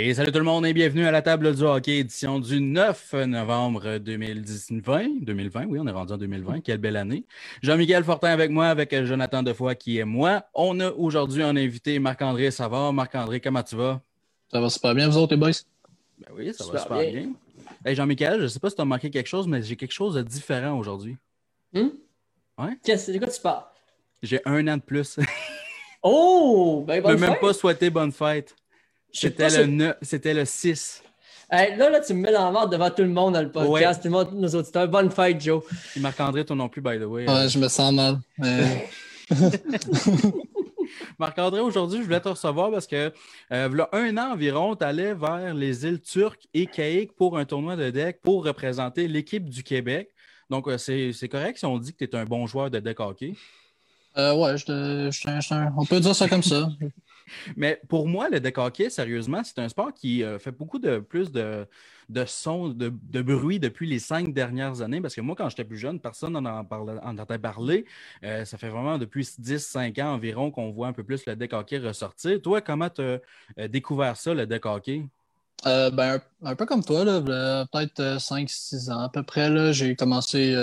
Et salut tout le monde et bienvenue à la table du hockey, édition du 9 novembre 2020. 2020, oui, on est rendu en 2020. Quelle belle année. Jean-Michel Fortin avec moi, avec Jonathan Defoy qui est moi. On a aujourd'hui un invité, Marc-André Savard. Marc-André, comment tu vas? Ça va super bien, vous autres, les boys? Ben oui, ça va super bien. Hey, Jean-Michel, je ne sais pas si tu as manqué quelque chose, mais j'ai quelque chose de différent aujourd'hui. Hum? Ouais? Qu'est-ce, de quoi tu parles? J'ai un an de plus. oh! Ben, bonne Je ne même pas souhaiter bonne fête. C'était le, c'était le 6. là, là, tu me mets dans la devant tout le monde dans le podcast, tout le monde, nos auditeurs. Bonne fête, Joe. Et Marc-André, toi non plus, by the way. Ouais, je me sens mal. Marc-André, aujourd'hui, je voulais te recevoir parce que, euh, il y a un an environ, tu allais vers les îles Turques et Caïques pour un tournoi de deck pour représenter l'équipe du Québec. Donc, euh, c'est correct si on dit que tu es un bon joueur de deck hockey? Euh, ouais, je, on peut dire ça comme ça. Mais pour moi, le hockey, sérieusement, c'est un sport qui euh, fait beaucoup de plus de, de sons, de, bruit depuis les cinq dernières années. Parce que moi, quand j'étais plus jeune, personne n'en entendait parler. Euh, ça fait vraiment depuis 10-5 ans environ qu'on voit un peu plus le hockey ressortir. Toi, comment tu as euh, découvert ça, le deck hockey? ben, un, peu comme toi, peut-être 5-6 ans à peu près. J'ai commencé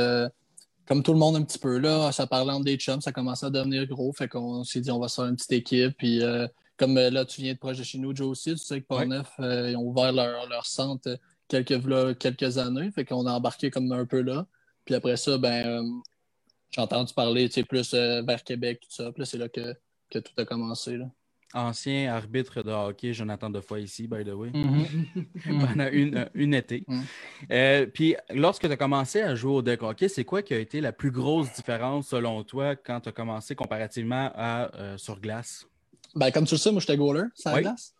comme tout le monde un petit peu là, ça parlait entre des chums, ça commençait à devenir gros, fait qu'on s'est dit on va se faire une petite équipe. Puis euh, comme euh, là, tu viens de proche de chez nous, Joe aussi, tu sais que Portneuf, euh, ils ont ouvert leur, centre quelques, quelques années, fait qu'on a embarqué comme un peu là. Puis après ça, ben j'ai entendu parler plus vers Québec, tout ça. Puis c'est là que, que, tout a commencé. Là ancien arbitre de hockey, Jonathan Defoy ici, by the way, mm-hmm. pendant une, une été. Mm. Euh, puis, lorsque tu as commencé à jouer au deck hockey, c'est quoi qui a été la plus grosse différence selon toi quand tu as commencé comparativement à euh, sur glace? Ben, comme tu le sais, moi, j'étais goaler sur glace.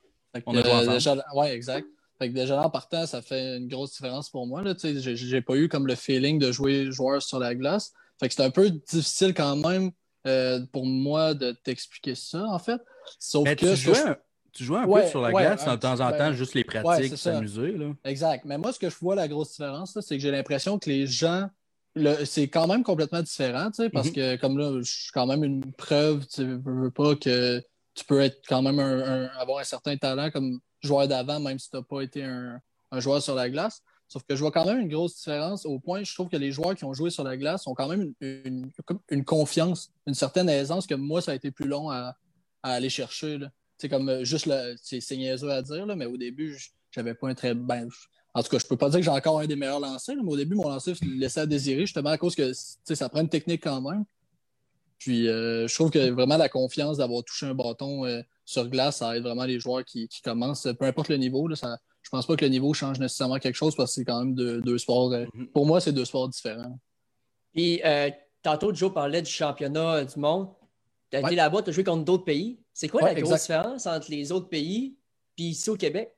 On euh, déjà, ouais, exact. Fait que déjà en partant, ça fait une grosse différence pour moi. Je n'ai pas eu comme le feeling de jouer joueur sur la glace. Fait que c'était un peu difficile quand même pour moi de t'expliquer ça, en fait. Sauf que. Tu jouais, un, tu jouais un peu sur la glace de temps en temps, juste les pratiques, s'amuser. Exact. Mais moi, ce que je vois la grosse différence, c'est que j'ai l'impression que les gens. C'est quand même complètement différent, parce mm-hmm. que comme là, je suis quand même une preuve, tu veux pas que tu peux être quand même avoir un certain talent comme joueur d'avant, même si tu n'as pas été un, joueur sur la glace. Sauf que je vois quand même une grosse différence au point, je trouve que les joueurs qui ont joué sur la glace ont quand même une, une confiance, une certaine aisance que moi, ça a été plus long à, à aller chercher. C'est comme euh, juste le. C'est niaiseux à dire, là, mais au début, j'avais pas un très. Ben, en tout cas, je peux pas dire que j'ai encore un des meilleurs lancers, mais au début, mon lancer laissait à désirer, justement à cause que ça prend une technique quand même. Puis euh, je trouve que vraiment la confiance d'avoir touché un bâton euh, sur glace, ça aide vraiment les joueurs qui, commencent, peu importe le niveau. Là, ça, je pense pas que le niveau change nécessairement quelque chose parce que c'est quand même deux, sports. Mm-hmm. Pour moi, c'est deux sports différents. Puis tantôt, Joe parlait du championnat du monde. Tu as été là-bas, tu as joué contre d'autres pays. C'est quoi la grosse différence entre les autres pays et ici au Québec?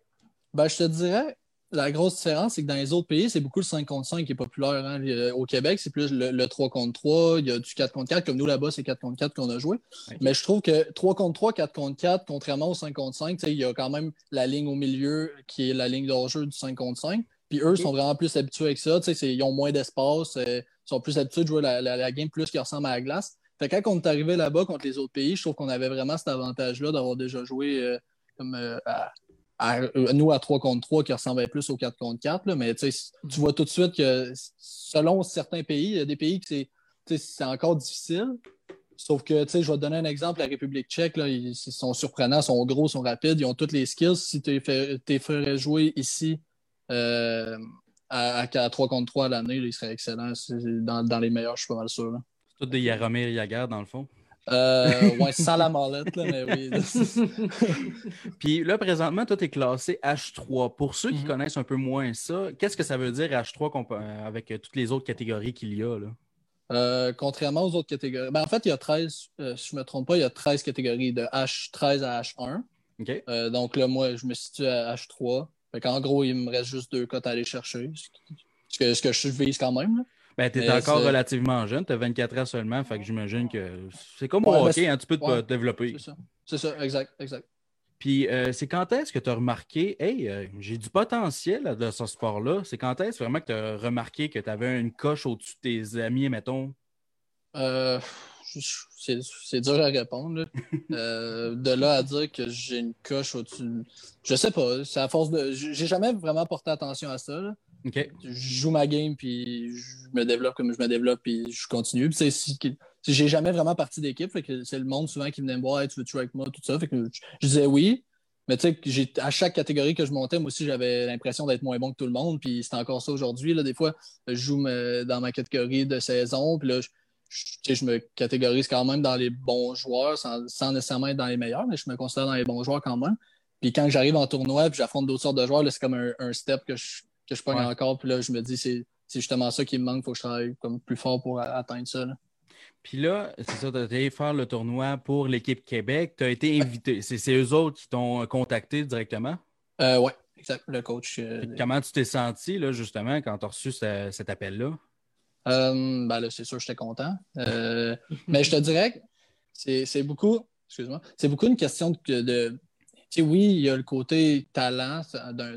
Ben, je te dirais, la grosse différence, c'est que dans les autres pays, c'est beaucoup le 5 contre 5 qui est populaire. Hein. Au Québec, c'est plus le, 3 contre 3, il y a du 4 contre 4, comme nous là-bas, c'est 4 contre 4 qu'on a joué. Mais je trouve que 3 contre 3, 4 contre 4, contrairement au 5 contre 5, il y a quand même la ligne au milieu qui est la ligne d'enjeu du 5 contre 5. Puis eux sont vraiment plus habitués avec ça. Ils ont moins d'espace, euh, ils sont plus habitués de jouer la, la, game plus qui ressemble à la glace. Fait quand on est arrivé là-bas contre les autres pays, je trouve qu'on avait vraiment cet avantage-là d'avoir déjà joué euh, comme euh, à, nous à 3 contre 3 qui ressemblait plus au 4 contre 4. mais tu vois tout de suite que selon certains pays, il y a des pays qui c'est encore difficile. Sauf que, je vais te donner un exemple. La République tchèque, là, ils, sont surprenants, sont gros, sont rapides, ils ont toutes les skills. Si tu les ferais jouer ici euh, à, 3 contre 3 à l'année, ils seraient excellents. Dans, dans, les meilleurs, je suis pas mal sûr. Tout des Yaromir Yagar, dans le fond. Euh, ouais, sans la mallette, là, mais oui. Puis là, présentement, toi, tu es classé H3. Pour ceux qui mhm. connaissent un peu moins ça, qu'est-ce que ça veut dire H3 avec euh, toutes les autres catégories qu'il y a? Là? Euh, contrairement aux autres catégories. Ben, en fait, il y a 13, euh, si je ne me trompe pas, il y a 13 catégories de H13 à H1. OK. donc là, moi, je me situe à H3. en gros, il me reste juste deux cotes à aller chercher. Ce que, ce que je vise quand même. Là. Ben, tu es encore relativement jeune, tu as 24 ans seulement, fait que j'imagine que c'est comme au ben, hockey, hein, tu peux te développer. C'est ça. C'est ça, exact, exact. Puis euh, c'est quand est-ce que tu as remarqué, hey, euh, j'ai du potentiel de ce sport-là? C'est quand est-ce vraiment que tu as remarqué que tu avais une coche au-dessus de tes amis, mettons? Euh, c'est dur à répondre. Euh, de là à dire que j'ai une coche au-dessus. Je sais pas. C'est à force de. J'ai jamais vraiment porté attention à ça. Je joue ma game, puis je me développe comme je me développe, puis je continue. Puis si, j'ai jamais vraiment parti d'équipe. C'est le monde souvent qui venait me voir Tu veux tuer avec moi, tout ça. Fait que je, disais oui. Mais tu sais, à chaque catégorie que je montais, moi aussi, j'avais l'impression d'être moins bon que tout le monde. Puis c'est encore ça aujourd'hui. Des fois, je joue dans ma catégorie de saison. Puis là, je, me catégorise quand même dans les bons joueurs, sans, nécessairement être dans les meilleurs, mais je me considère dans les bons joueurs quand même. Puis quand j'arrive en tournoi, puis j'affronte d'autres sortes de joueurs, c'est comme un, step que je, que je prends encore. Puis là, je me dis, c'est justement ça qui me manque. Il faut que je travaille comme plus fort pour atteindre ça. Puis là, c'est ça, tu as été faire le tournoi pour l'équipe Québec. Tu as été invité. C'est eux autres qui t'ont contacté directement? Euh, oui, exact. Le coach. Euh, comment tu t'es senti, là, justement, quand tu as reçu cet appel-là? Euh, ben là, c'est sûr, j'étais content. Euh, mais je te dirais que c'est beaucoup, excuse-moi, c'est beaucoup une question de, oui, il y a le côté talent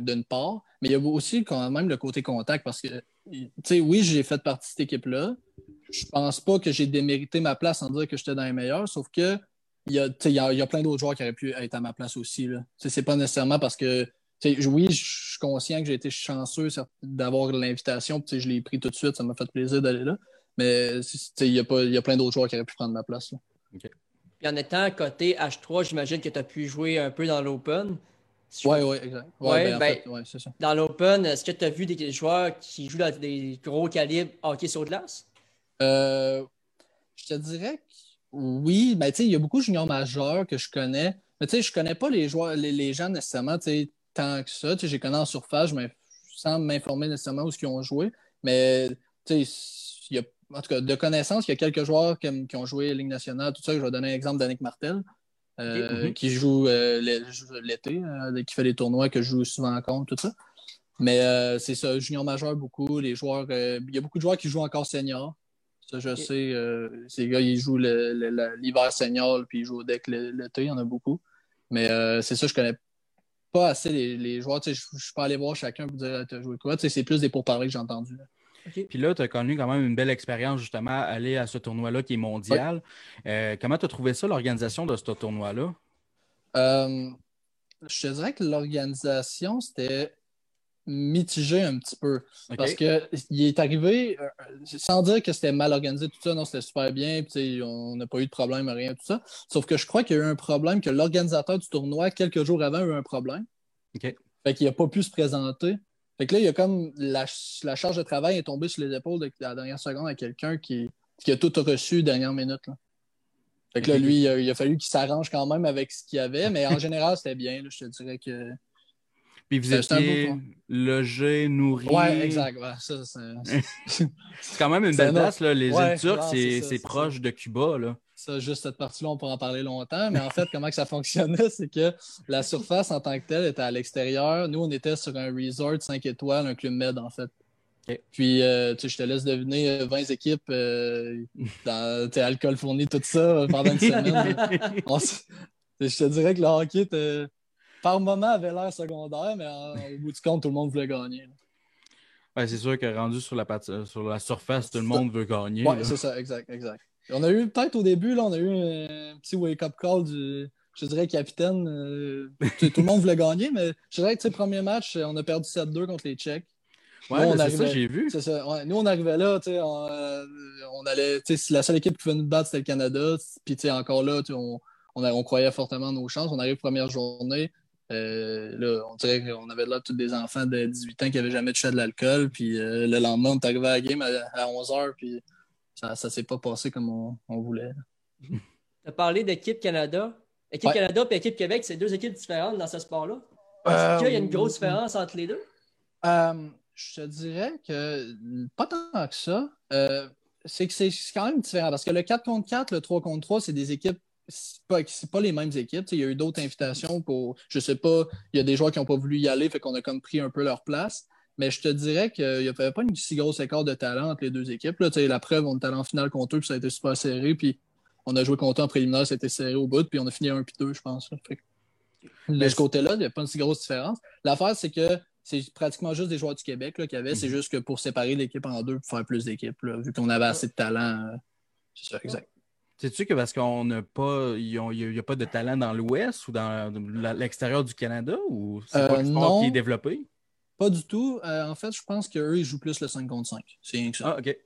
d'une part, mais il y a aussi quand même le côté contact parce que, oui, j'ai fait partie de cette équipe-là. Je pense pas que j'ai démérité ma place en disant que j'étais dans les meilleurs, sauf que il y a, y a, plein d'autres joueurs qui auraient pu être à ma place aussi. C'est pas nécessairement parce que oui, je suis conscient que j'ai été chanceux d'avoir l'invitation. Je l'ai pris tout de suite. Ça m'a fait plaisir d'aller là. Mais il y, a plein d'autres joueurs qui auraient pu prendre ma place. En étant côté H3, j'imagine que tu as pu jouer un peu dans l'Open. oui, oui, exact. Ouais, ben, ben, ça. Dans l'Open, est-ce que tu as vu des joueurs qui jouent dans des gros calibres hockey sur glace? Euh, je te dirais que oui. Ben, il y a beaucoup de juniors majeurs que je connais. Mais je ne connais pas les joueurs, les, les gens nécessairement tant que ça. J'ai connu en surface, mais sans m'informer nécessairement où ils ont joué. Mais y a, en tout cas, de connaissance, il y a quelques joueurs qui, ont joué Ligue nationale, tout ça. Je vais donner l'exemple d'Annick Martel, euh, mhm. qui joue euh, l'été, euh, qui fait les tournois, que je joue souvent en compte, tout ça. Mais c'est ça, junior majeur beaucoup. Les joueurs, il y a beaucoup de joueurs qui jouent encore senior. Ça, je sais. ces gars, ils jouent l'hiver senior, puis ils jouent au deck l'été, il y en a beaucoup. Mais c'est ça, je connais pas assez les, joueurs. Je ne suis pas allé voir chacun pour dire tu as joué quoi? C'est plus des pourparlers que j'ai entendus. Puis là, tu as connu quand même une belle expérience justement à aller à ce tournoi-là qui est mondial. Euh, comment tu as trouvé ça, l'organisation de ce tournoi-là? Euh, je te dirais que l'organisation, c'était mitigé un petit peu. Parce qu'il est arrivé, euh, sans dire que c'était mal organisé, tout ça, non, c'était super bien, puis on n'a pas eu de problème, rien, tout ça. Sauf que je crois qu'il y a eu un problème, que l'organisateur du tournoi, quelques jours avant, a eu un problème. OK. Fait qu'il n'a pas pu se présenter. Fait que là, il y a comme la, charge de travail est tombée sur les épaules de, la dernière seconde à quelqu'un qui, a tout reçu dernière minute. Là. Fait que là, lui, il a, fallu qu'il s'arrange quand même avec ce qu'il y avait, mais en général, c'était bien. je te dirais que puis vous étiez logé, nourri. Oui, exact. c'est quand même une belle place. Là. Les îles turques, c'est proche de Cuba. Là. Ça, juste cette partie-là, on pourra en parler longtemps. Mais en fait, comment que ça fonctionnait, c'est que la surface en tant que telle était à l'extérieur. Nous, on était sur un resort 5 étoiles, un club med, en fait. Puis, euh, tu sais, je te laisse deviner 20 euh, équipes, euh, dans, alcool fourni, tout ça, pendant une semaine. je te dirais que le hockey par moment avait l'air secondaire, mais au bout du compte, tout le monde voulait gagner. c'est sûr que rendu sur la, sur la surface, tout le monde veut gagner. Oui, c'est ça, exact, exact. On a eu peut-être au début, là, on a eu un petit wake-up call du, je dirais, capitaine. Euh, tout le monde voulait gagner, mais je dirais que le premier match, on a perdu 7-2 contre les Tchèques. Ouais, c'est ça, j'ai vu. Nous, on arrivait là, on, euh, on allait, la seule équipe qui pouvait nous battre, c'était le Canada. Puis, encore là, on, on, on, croyait fortement à nos chances. On arrive première journée. Euh, là, on dirait qu'on avait là tous des enfants de 18 ans qui n'avaient jamais touché de l'alcool. Puis le lendemain, on est arrivé à la game à, 11h, puis ça ne s'est pas passé comme on, voulait. Tu as parlé d'équipe Canada. Équipe Canada et équipe Québec, c'est deux équipes différentes dans ce sport-là. Est-ce qu'il y a une grosse euh, différence entre les deux? je te dirais que pas tant que ça. c'est que c'est quand même différent parce que le 4 contre 4, le 3 contre 3, c'est des équipes c'est pas, pas les mêmes équipes. Il y a eu d'autres invitations pour, je sais pas, il y a des joueurs qui n'ont pas voulu y aller, fait qu'on a comme pris un peu leur place. Mais je te dirais qu'il n'y avait pas une si grosse écart de talent entre les deux équipes. Là, la preuve, on allé en finale contre eux, puis ça a été super serré. Puis on a joué contre eux en préliminaire, ça a été serré au bout, puis on a fini 1 puis 2, je pense. de ce côté-là, il n'y a pas une si grosse différence. L'affaire, c'est que c'est pratiquement juste des joueurs du Québec qu'il y avait. C'est mhm. juste que pour séparer l'équipe en deux, pour faire plus d'équipes, vu qu'on avait assez de talent. Euh, c'est ça, exact. Sais-tu que parce qu'on n'a pas, il n'y a, pas de talent dans l'Ouest ou dans l'extérieur du Canada ou c'est pas le sport qui est développé? Pas du tout. en fait, je pense qu'eux, ils jouent plus le 5 contre 5. C'est rien que ça. Ah, OK.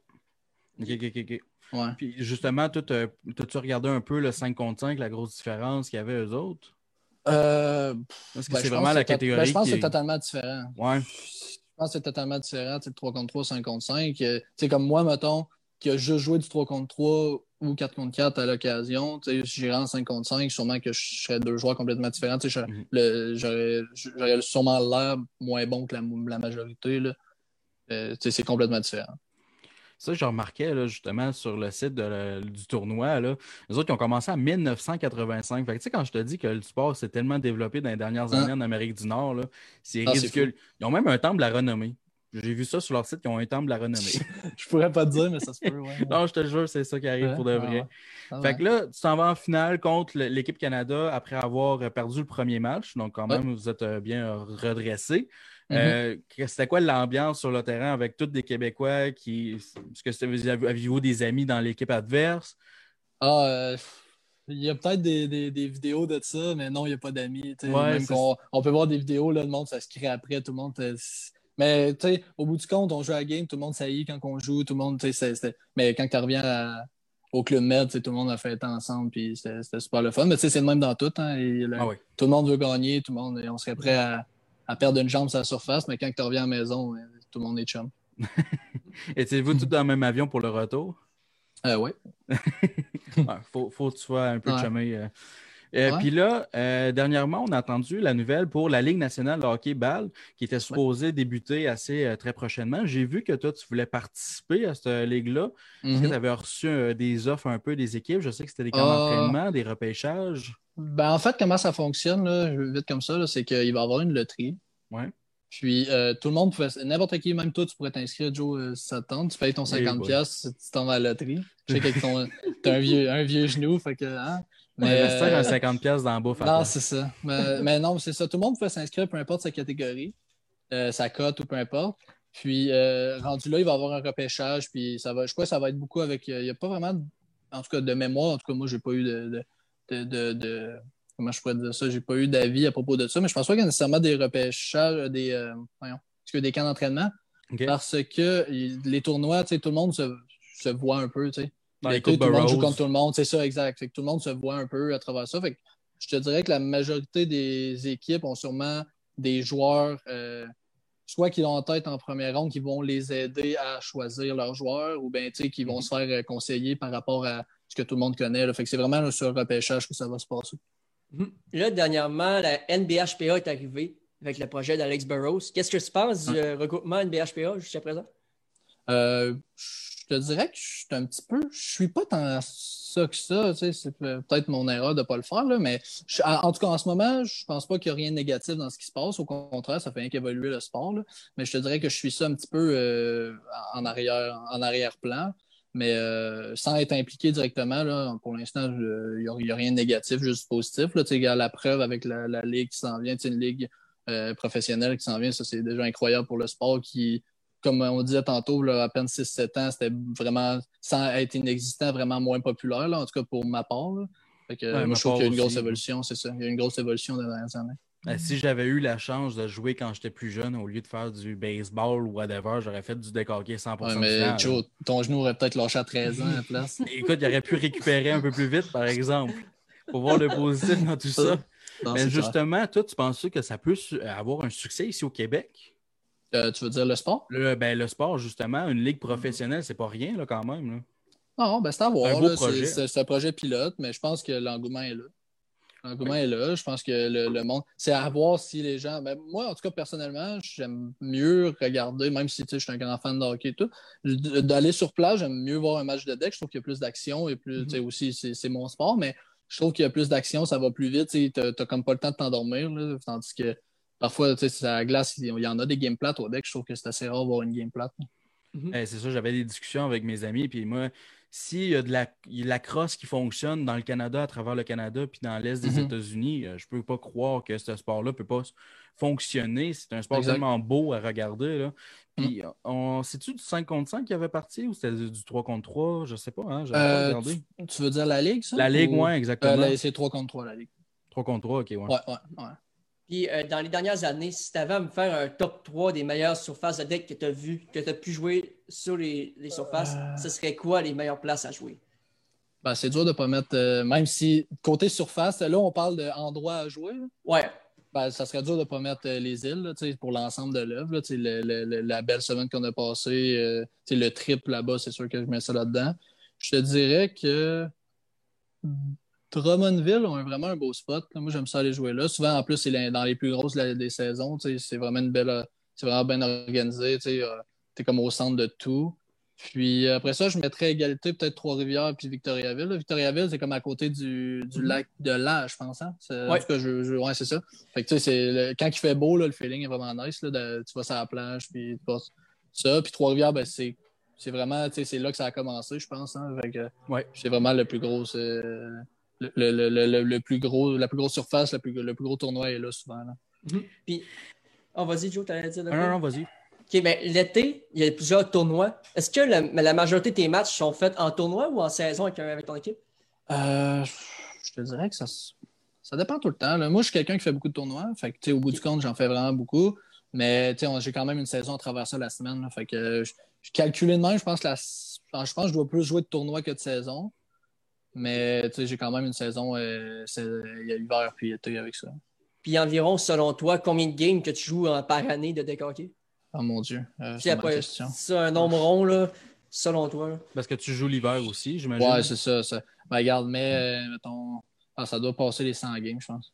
OK, OK, OK. Ouais. Puis justement, tu as-tu regardé un peu le 5 contre 5, la grosse différence qu'il y avait eux autres? Euh, Parce que ben, c'est vraiment la catégorie. Ben, je pense que c'est totalement différent. Ouais. Je pense que c'est totalement différent. Le 3 contre 3, 5 contre 5. C'est comme moi, mettons, qui a juste joué du 3 contre 3 ou 4 contre 4 à l'occasion. Si j'ai en 5 contre 5, sûrement que je serais deux joueurs complètement différents. Mhm. J'aurais sûrement l'air moins bon que la, la majorité. Euh, c'est complètement différent. Ça, je remarquais justement sur le site du tournoi. Là, les autres, ils ont commencé en 1985. Fait que, quand je te dis que le sport s'est tellement développé dans les dernières hein? années en Amérique du Nord, c'est ah, ridicule. Ils ont même un temple à renommée. J'ai vu ça sur leur site, ils ont un temple à renommée. je pourrais pas te dire, mais ça se peut. Ouais. non, je te jure, c'est ça qui arrive pour de vrai. Ah fait que là, tu t'en vas en finale contre l'équipe Canada après avoir perdu le premier match. Donc, quand même, vous êtes euh, bien redressé. Mm-hmm. Euh, c'était quoi l'ambiance sur le terrain avec tous des Québécois qui. Est-ce que aviez-vous des amis dans l'équipe adverse? Ah, euh, il y a peut-être des, vidéos de ça, mais non, il n'y a pas d'amis. on, peut voir des vidéos, là, le monde, ça se crée après, tout le monde. Mais au bout du compte, on joue à la game, tout le monde saillit quand on joue, tout le monde. Mais quand tu reviens au Club Med, tout le monde a fait ensemble, puis c'était super le fun. Mais c'est le même dans tout. Hein, ah tout le monde veut gagner, tout le monde, on serait prêt à à perdre une jambe sur la surface, mais quand tu reviens à la maison, euh, tout le monde est chum. Étiez-vous tous dans le même avion pour le retour? Euh, oui. faut, faut que tu sois un peu ouais. chumé. Euh. Euh, puis là, dernièrement, on a entendu la nouvelle pour la Ligue nationale de hockey ball qui était supposée débuter assez très prochainement. J'ai vu que toi, tu voulais participer à cette ligue-là. Est-ce que mm-hmm. tu avais reçu des offres un peu des équipes? Je sais que c'était des camps ah. d'entraînement, des repêchages. Ben, en fait, comment ça fonctionne, là, vite comme ça, c'est qu'il va y avoir une loterie. Ouais. Puis euh, tout le monde pouvait. N'importe qui, même toi, tu pourrais t'inscrire, Joe, euh, si ça te tente. Tu payes ton 50$, si tu tombes à la loterie. Je sais que tu as un vieux, un vieux genou. Fait que, hein? Mais, euh, un 50$ dans le bouffe. Non, c'est ça. Mais, non, c'est ça. Tout le monde pouvait s'inscrire, peu importe sa catégorie, sa cote ou peu importe. Puis rendu là, il va y avoir un repêchage. Puis ça va, je crois que ça va être beaucoup avec. Il n'y a pas vraiment, en tout cas, de mémoire. En tout cas, moi, j'ai pas eu de de, comment je pourrais dire ça, j'ai pas eu d'avis à propos de ça, mais je pense pas qu'il y a nécessairement des repêchages, des, euh, voyons, des camps d'entraînement? Parce que les tournois, tout le monde se, voit un peu. Tout le monde joue contre tout le monde, c'est ça, exact. tout le monde se voit un peu à travers ça. Fait je te dirais que la majorité des équipes ont sûrement des joueurs, euh, soit qui ont en tête en première ronde, qui vont les aider à choisir leurs joueurs, ou bien qui vont mm-hmm. se faire euh, conseiller par rapport à que tout le monde connaît. Fait que c'est vraiment sur le repêchage que ça va se passer. Mhm. Là, dernièrement, la NBHPA est arrivée avec le projet d'Alex Burrows. Qu'est-ce que tu penses du euh, regroupement NBHPA jusqu'à présent? Euh, je te dirais que je suis un petit peu. Je suis pas tant ça que ça. c'est peut-être mon erreur de ne pas le faire, mais en tout cas, en ce moment, je pense pas qu'il y a rien de négatif dans ce qui se passe. Au contraire, ça fait rien qu'évoluer le sport. Mais je te dirais que je suis ça un petit peu euh, en arrière, en arrière-plan. Mais euh, sans être impliqué directement, là, pour l'instant, il n'y a, rien de négatif, juste positif. Là, a la preuve avec la, ligue qui s'en vient, une ligue euh, professionnelle qui s'en vient, ça c'est déjà incroyable pour le sport qui, comme on disait tantôt, là, à peine 6-7 ans, c'était vraiment, sans être inexistant, vraiment moins populaire, là, en tout cas pour ma part. Fait que, moi, je trouve qu'il y a une grosse évolution, c'est ça. Il y a une grosse évolution dans les dernières années. Ben, si j'avais eu la chance de jouer quand j'étais plus jeune, au lieu de faire du baseball ou whatever, j'aurais fait du décoqué 100% ouais, mais Joe, ton genou aurait peut-être lâché à 13 ans à la place. Écoute, il aurait pu récupérer un peu plus vite, par exemple. Pour voir le positif dans tout ça. mais justement, toi, tu penses que ça peut avoir un succès ici au Québec? Euh, tu veux dire le sport? Le, ben, le sport, justement, une ligue professionnelle, c'est pas rien là, quand même. Là. Non, ben, c'est à voir. C'est un projet pilote, mais je pense que l'engouement est là. L'engouement est là. Je pense que le, monde. C'est à voir si les gens. Ben, moi, en tout cas, personnellement, j'aime mieux regarder, même si je suis un grand fan de hockey et tout, d'aller sur place, j'aime mieux voir un match de deck. Je trouve qu'il y a plus d'action et plus. Mm-hmm. aussi, c'est mon sport, mais je trouve qu'il y a plus d'action, ça va plus vite. Tu n'as comme pas le temps de t'endormir. Tandis que parfois, c'est la glace, il y en a des game plates au deck. Je trouve que c'est assez rare de voir une game plate. Mm-hmm. c'est ça, j'avais des discussions avec mes amis, puis moi, s'il y a de la, la crosse qui fonctionne dans le Canada, à travers le Canada, puis dans l'Est des mhm. États-Unis, euh, je ne peux pas croire que ce sport-là ne peut pas fonctionner. C'est un sport tellement beau à regarder. Là. Puis, mm. c'est-tu du 5 contre 5 qui avait parti ou c'était du 3 contre 3? Je ne sais pas. Hein? Euh, tu, veux dire la Ligue, ça? La Ligue, oui, exactement. Euh, c'est 3 contre 3, la Ligue. 3 contre 3, OK, ouais. Ouais, ouais, ouais. Puis, euh, dans les dernières années, si tu avais à me faire un top 3 des meilleures surfaces de deck que tu as vu, que tu as pu jouer sur les, les surfaces, ce serait quoi les meilleures places à jouer? Ben, c'est dur de ne pas mettre, même si côté surface, là, on parle d'endroits à jouer. Ouais. Ben, ça serait dur de ne pas mettre euh, les îles pour l'ensemble de l'œuvre. la belle semaine qu'on a passée, euh, le trip là-bas, c'est sûr que je mets ça là-dedans. Je te dirais que Drummondville ont vraiment un beau spot. Moi, j'aime ça aller jouer là. Souvent, en plus, c'est dans les plus grosses des saisons. C'est vraiment une belle. C'est vraiment bien organisé. Tu es comme au centre de tout. Puis après ça, je mettrais égalité peut-être Trois-Rivières puis Victoriaville. Victoriaville, c'est comme à côté du, du mhm. lac de La, je pense. Hein? En tout cas, je, ouais, c'est ça. Fait que, le, quand il fait beau, là, le feeling est vraiment nice. Là, tu vas sur la plage, puis tu passes ça. Puis Trois-Rivières, ben, c'est, c'est vraiment c'est là que ça a commencé, je pense. Hein? ouais. C'est vraiment le plus gros. Euh, le, le, le, plus gros, la plus grosse surface, le plus, le plus gros tournoi est là souvent. Là. Mhm. Puis, oh, vas-y, Joe, t'allais dire. Non, non, vas-y. OK, mais l'été, il y a plusieurs tournois. Est-ce que la, majorité de tes matchs sont faits en tournoi ou en saison avec, ton équipe? Euh, je te dirais que ça, ça dépend tout le temps. Moi, je suis quelqu'un qui fait beaucoup de tournois. Fait que, au bout du compte, j'en fais vraiment beaucoup. Mais j'ai quand même une saison à travers ça la semaine. fait que je, calculé de même, je pense que je pense je dois plus jouer de tournois que de saison. Mais j'ai quand même une saison, euh, il y a hiver puis été avec ça. Puis environ, selon toi, combien de games que tu joues par année de deck Oh mon Dieu. Euh, c'est C'est un nombre rond, là, selon toi. Parce que tu joues l'hiver aussi, j'imagine. Ouais, c'est ça, ça. Ben, regarde, mais euh, mettons. Ah, ça doit passer les 100 games, je pense.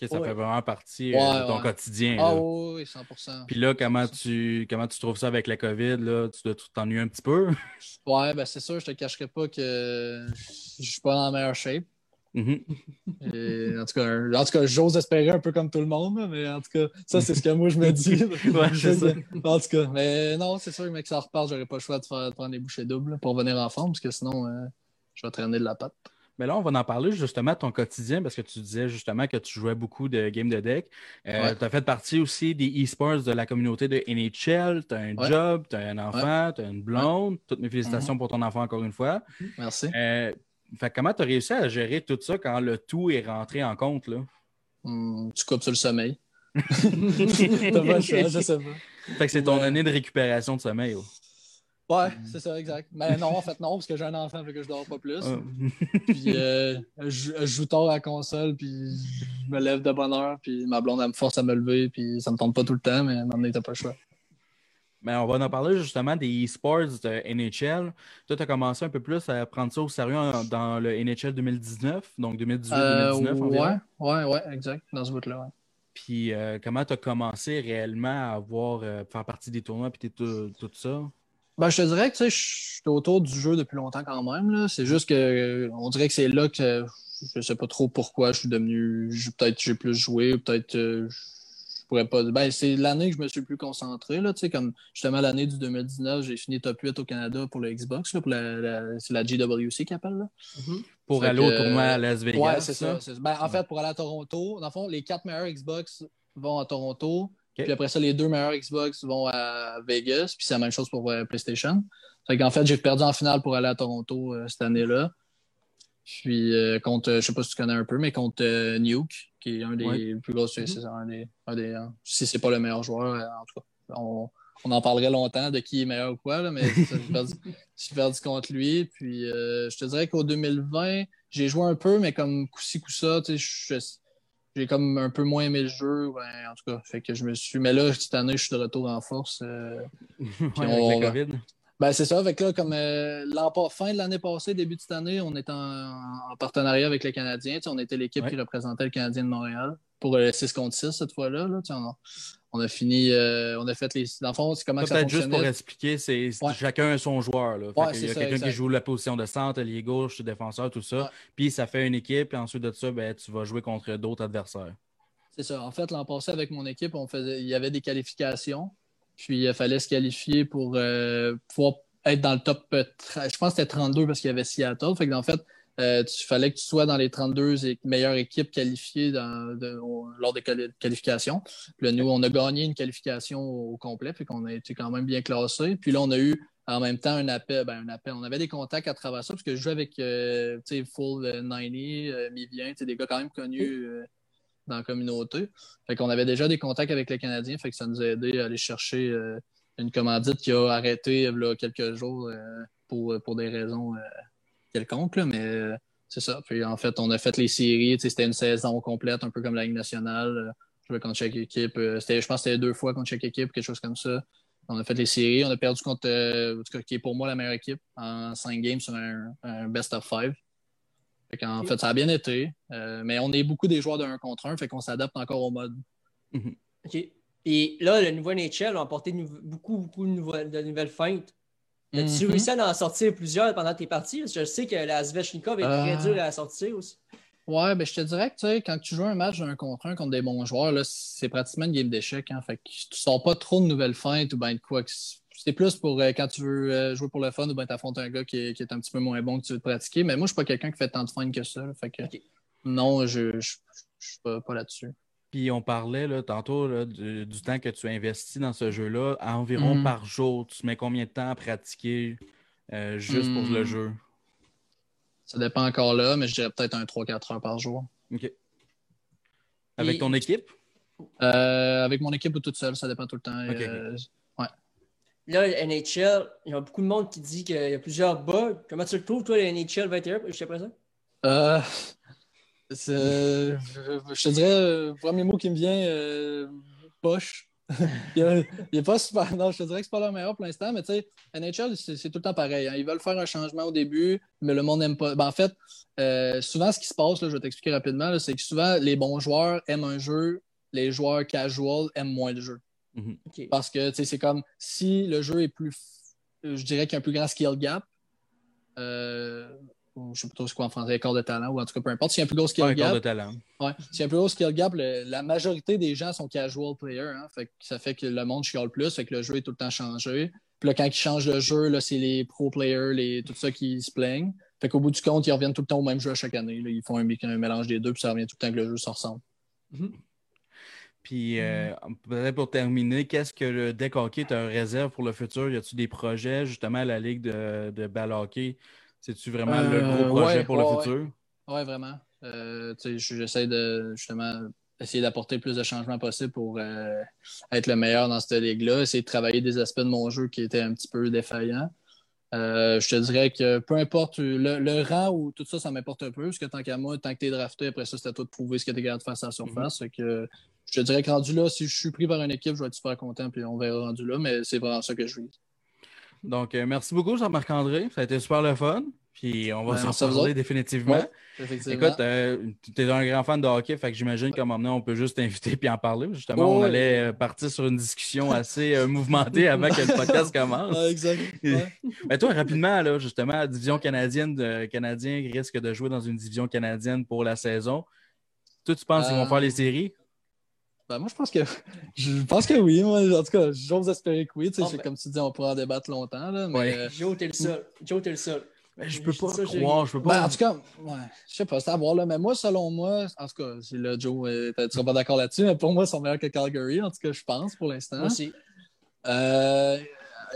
Ça fait vraiment partie euh, de ton quotidien. Ah oui, 100%. Puis là, comment tu, comment tu trouves ça avec la COVID? Là? Tu dois t'ennuyer un petit peu? ouais, ben c'est sûr, je te cacherai pas que je suis pas dans la meilleure shape. Mm-hmm. en tout cas, en tout cas j'ose espérer un peu comme tout le monde, mais en tout cas, ça, c'est ce que moi je me dis. En tout cas, mais non, c'est sûr, mais que ça repart, j'aurais pas le choix de, faire, prendre des bouchées doubles pour venir en forme, parce que sinon, euh, je vais traîner de la patte. Mais là, on va en parler justement de ton quotidien parce que tu disais justement que tu jouais beaucoup de games de deck. Euh, tu as fait partie aussi des e-sports de la communauté de NHL. Tu as un job, tu as un enfant, tu as une blonde. Toutes mes félicitations mm-hmm. pour ton enfant encore une fois. Merci. Euh, fait comment tu as réussi à gérer tout ça quand le tout est rentré en compte? Là? Hmm, tu coupes sur le sommeil. T'as pas je sais pas. Fait que c'est ton année de récupération de sommeil. Ouais, c'est ça, exact. Mais non, en fait, non, parce que j'ai un enfant, fait que je dors pas plus. Ah. puis euh, je, joue tard à la console, puis je me lève de bonne heure, puis ma blonde, elle me force à me lever, puis ça me tente pas tout le temps, mais maintenant, t'as pas le choix. Mais on va en parler justement des e-sports de NHL. Toi, tu as commencé un peu plus à prendre ça au sérieux dans le NHL 2019, donc 2018-2019 euh, Ouais, ouais, ouais, exact, dans ce bout-là. Puis euh, comment tu as commencé réellement à avoir, euh, faire partie des tournois tout, tout, ça? Ben, je te dirais que je suis autour du jeu depuis longtemps quand même. C'est juste que on dirait que c'est là que je sais pas trop pourquoi je suis devenu. Peut-être j'ai plus joué, peut-être pas. Ben, c'est l'année que je me suis le plus concentré. Là, comme justement l'année du 2019, j'ai fini top 8 au Canada pour le Xbox. pour la, c'est la GWC qui appelle. Là. Mm-hmm. Pour aller au tournoi à Las Vegas. Ouais, c'est ça. Ben, en fait, pour aller à Toronto, dans le fond, les quatre meilleurs Xbox vont à Toronto. Puis après ça, les deux meilleurs Xbox vont à Vegas. Puis c'est la même chose pour euh, PlayStation. Fait qu'en fait, j'ai perdu en finale pour aller à Toronto euh, cette année-là. Puis euh, contre, je sais pas si tu connais un peu, mais contre Nuke, qui est un des plus gros. C'est un des, un des hein, si c'est pas le meilleur joueur, en tout cas. On, on, en parlerait longtemps de qui est meilleur ou quoi, là, mais j'ai perdu, contre lui. Puis je te dirais qu'au 2020, j'ai joué un peu, mais comme coup-ci, coup-ça, j'ai comme un peu moins aimé le jeu. en tout cas, fait que je me suis. Mais là, cette année, je suis de retour en force. Euh, on, la COVID. Ben, c'est ça. Avec là, comme euh, fin de l'année passée, début de cette année, on était en, partenariat avec les Canadiens. on était l'équipe qui représentait le Canadien de Montréal pour le 6 contre 6 cette fois-là. on, a, fini, euh, on a fait les. Dans le fond, c'est comment ça Peut-être juste pour expliquer, c'est chacun son joueur. Là. il y a quelqu'un qui joue la position de centre, lié gauche, défenseur, tout ça. Puis ça fait une équipe, et ensuite de ça, ben, tu vas jouer contre d'autres adversaires. C'est ça. En fait, l'an passé, avec mon équipe, on faisait, il y avait des qualifications. Puis il fallait se qualifier pour euh, pouvoir être dans le top. Euh, je pense que c'était 32 parce qu'il y avait Seattle. Fait que, en fait, il fallait que tu sois dans les 32 meilleures équipes qualifiées lors des qualifications. Puis là, nous, on a gagné une qualification au complet, puis qu'on a été quand même bien classé. Puis là, on a eu en même temps un appel, ben, un appel. On avait des contacts à travers ça, parce que je jouais avec euh, Full 90, euh, Mivien, des gars quand même connus euh, dans la communauté. Fait qu'on avait déjà des contacts avec les Canadiens, fait que ça nous a aidé à aller chercher euh, une commandite qui a arrêté quelques jours pour, pour des raisons quelconques, mais c'est ça. Puis en fait, on a fait les séries, c'était une saison complète, un peu comme la Ligue nationale. Je jouais contre chaque équipe. je pense que c'était deux fois contre chaque équipe, quelque chose comme ça. On a fait les séries. On a perdu contre, euh, qui est pour moi la meilleure équipe en cinq games sur un, best of five. en fait, ça a bien été. Euh, mais on est beaucoup des joueurs de 1 contre 1, fait qu'on s'adapte encore au mode. Mhm. OK. Et là, le nouveau NHL a apporté beaucoup, beaucoup de nouvelles, de nouvelles feintes. As-tu mhm. réussi à en sortir plusieurs pendant tes parties? Je sais que la Svechnikov est très euh. dure à sortir aussi. Ouais, ben je te dirais que quand tu joues un match d'un contre un contre des bons joueurs, c'est pratiquement une game d'échecs. Hein, fait que tu sors pas trop de nouvelles feintes ou bien de quoi. C'est plus pour euh, quand tu veux euh, jouer pour le fun ou bien affrontes un gars qui est, qui est, un petit peu moins bon que tu veux te pratiquer. Mais moi, je suis pas quelqu'un qui fait tant de feintes que ça. fait que non, je, je, suis pas, là-dessus. Puis on parlait là, tantôt du, temps que tu investis dans ce jeu-là. environ mm. par jour, tu mets combien de temps à pratiquer euh, juste pour le mm. jeu? Ça dépend encore là, mais je dirais peut-être un 3-4 heures par jour. OK. Avec ton équipe? Euh, avec mon équipe ou toute seule, ça dépend tout le temps. Euh, ouais. Là, NHL, il y a beaucoup de monde qui dit qu'il y a plusieurs bugs. Comment tu le trouves, toi, le NHL 21 jusqu'à présent? Euh, je te dirais, le premier mot qui me vient, euh, poche il, n'est pas super. Non, je te dirais que c'est pas leur meilleur pour l'instant, mais tu sais, NHL, c'est tout le temps pareil. Hein. Ils veulent faire un changement au début, mais le monde n'aime pas. Ben, en fait, euh, souvent, ce qui se passe, là, je vais t'expliquer rapidement, c'est que souvent, les bons joueurs aiment un jeu, les joueurs casual aiment moins le jeu. Mm-hmm. Parce que c'est comme si le jeu est plus. Je dirais qu'il y a un plus grand skill gap. Euh, je ne sais pas trop ce quoi en français, corps de talent, ou en tout cas, peu importe. S'il y a un plus gros skill gap. de talent. Ouais, s'il y a un plus gros skill gap, la majorité des gens sont casual players. Hein, fait ça fait que le monde chiale plus, fait que le jeu est tout le temps changé. Puis là, quand ils changent le jeu, c'est les pro players, les, tout ça qui se plaignent. Fait qu'au bout du compte, ils reviennent tout le temps au même jeu à chaque année. Ils font un, mélange des deux, puis ça revient tout le temps que le jeu se ressemble. Mm-hmm. Puis, euh, peut-être pour terminer, qu'est-ce que le deck hockey te réserve pour le futur? Y a-t-il des projets, justement, à la Ligue de, de ball hockey? C'est-tu vraiment le gros euh, projet pour le futur? Oui, ouais, vraiment. Euh, j'essaie de justement essayer d'apporter le plus de changements possible pour euh, être le meilleur dans cette ligue-là, essayer de travailler des aspects de mon jeu qui étaient un petit peu défaillants. je te dirais que peu importe le, rang ou tout ça, ça m'importe un peu, parce que tant qu'à moi, tant que tu es drafté, après ça, c'est à toi de prouver ce que tu es capable de faire à la surface. Mhm. que, je te dirais que rendu là, si je suis pris par une équipe, je vais être super content, puis on verra rendu là, mais c'est vraiment ça que je vise. Donc, euh, merci beaucoup, Jean-Marc-André. Ça a été super le fun. Puis on va s'en parler définitivement. Écoute, euh, tu es un grand fan de hockey, fait que j'imagine qu'à un moment donné, on peut juste t'inviter puis en parler. Justement, on allait euh, partir sur une discussion assez mouvementée avant que le podcast commence. exact. Mais toi, rapidement, là, justement, division canadienne, de, Canadien risque de jouer dans une division canadienne pour la saison. Toi, tu penses qu'ils vont faire les séries? Ben, moi, je pense que je pense que oui. Moi, en tout cas, j'ose espérer que oui. Ben comme tu dis, on pourra en débattre longtemps. Là, mais... Euh, Joe, t'es le seul. Joe, t'es le seul. Ben, je peux pas croire, je peux pas. Ben, en tout cas, ouais, je sais pas, c'est à voir là. Mais moi, selon moi, en tout cas, si là, Joe, euh, tu seras pas d'accord là-dessus, mais pour moi, ils sont meilleurs que Calgary, en tout cas, je pense, pour l'instant. Moi aussi. Euh,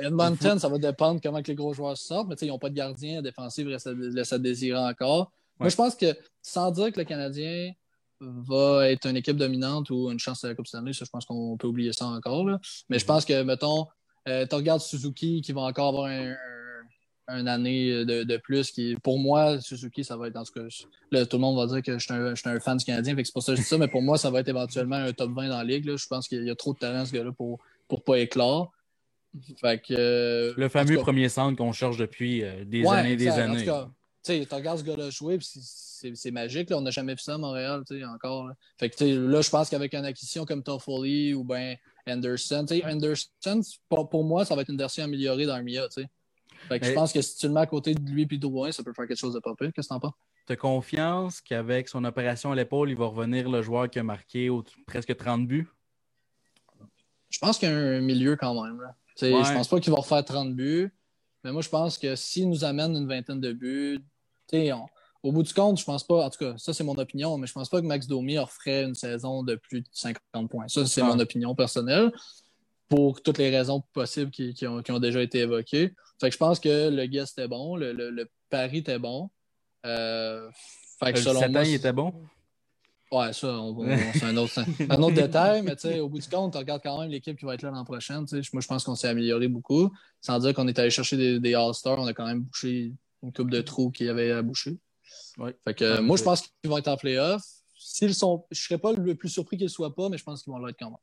Edmonton, ça va dépendre comment que les gros joueurs sortent, mais ils n'ont pas de gardien défensif, laisse à désirer encore. Moi, je pense que sans dire que le Canadien va être une équipe dominante ou une chance à la Coupe Stanley, ça, je pense qu'on peut oublier ça encore. Là. Mais je pense que, mettons, euh, tu regardes Suzuki qui va encore avoir un, une année de, plus. Qui, pour moi, Suzuki, ça va être, en tout cas, là, tout le monde va dire que je suis un, je suis un fan du Canadien, c'est pour ça que je dis ça, mais pour moi, ça va être éventuellement un top 20 dans la ligue. Là. Je pense qu'il y a trop de talent, ce gars-là, pour ne pas éclore. Fait que, euh, le fameux premier centre qu'on cherche depuis euh, des années et des années. Tu regardes ce gars-là jouer, c'est magique. Là. On n'a jamais vu ça à Montréal, encore. Fait que, là, je pense qu'avec une acquisition comme Toffoli ou ben Anderson, Anderson, pour, pour, moi, ça va être une version améliorée d'Armia. Fait que je pense que si tu le mets à côté de lui et Drouin, ça peut faire quelque chose de pas pire. Qu'est-ce que t'en penses? Tu as confiance qu'avec son opération à l'épaule, il va revenir le joueur qui a marqué presque 30 buts? Je pense qu'il y a un milieu quand même. Là. Je pense pas qu'il va refaire 30 buts. Mais moi, je pense que s'il nous amène une vingtaine de buts, on, au bout du compte, je pense pas, en tout cas, ça c'est mon opinion, mais je pense pas que Max Domi referait une saison de plus de 50 points. Ça, c'est Ah. mon opinion personnelle, pour toutes les raisons possibles qui, qui ont, qui ont déjà été évoquées. Fait que je pense que le guest était bon, le, le- le pari était bon. Euh, fait que Le selon 7 moi, ans, il était bon? Ouais, ça, on- on- c'est un autre, un autre détail, mais tu sais, au bout du compte, tu regardes quand même l'équipe qui va être là l'an prochain. tu sais. Moi, je pense qu'on s'est amélioré beaucoup. Sans dire qu'on est allé chercher des, des All-Stars, on a quand même bouché une coupe de trous qu'il y avait à boucher. Ouais. Fait que, Ouais, moi, je pense qu'ils vont être en playoff. S'ils sont, je serais pas le plus surpris qu'ils ne soient pas, mais je pense qu'ils vont l'être quand même.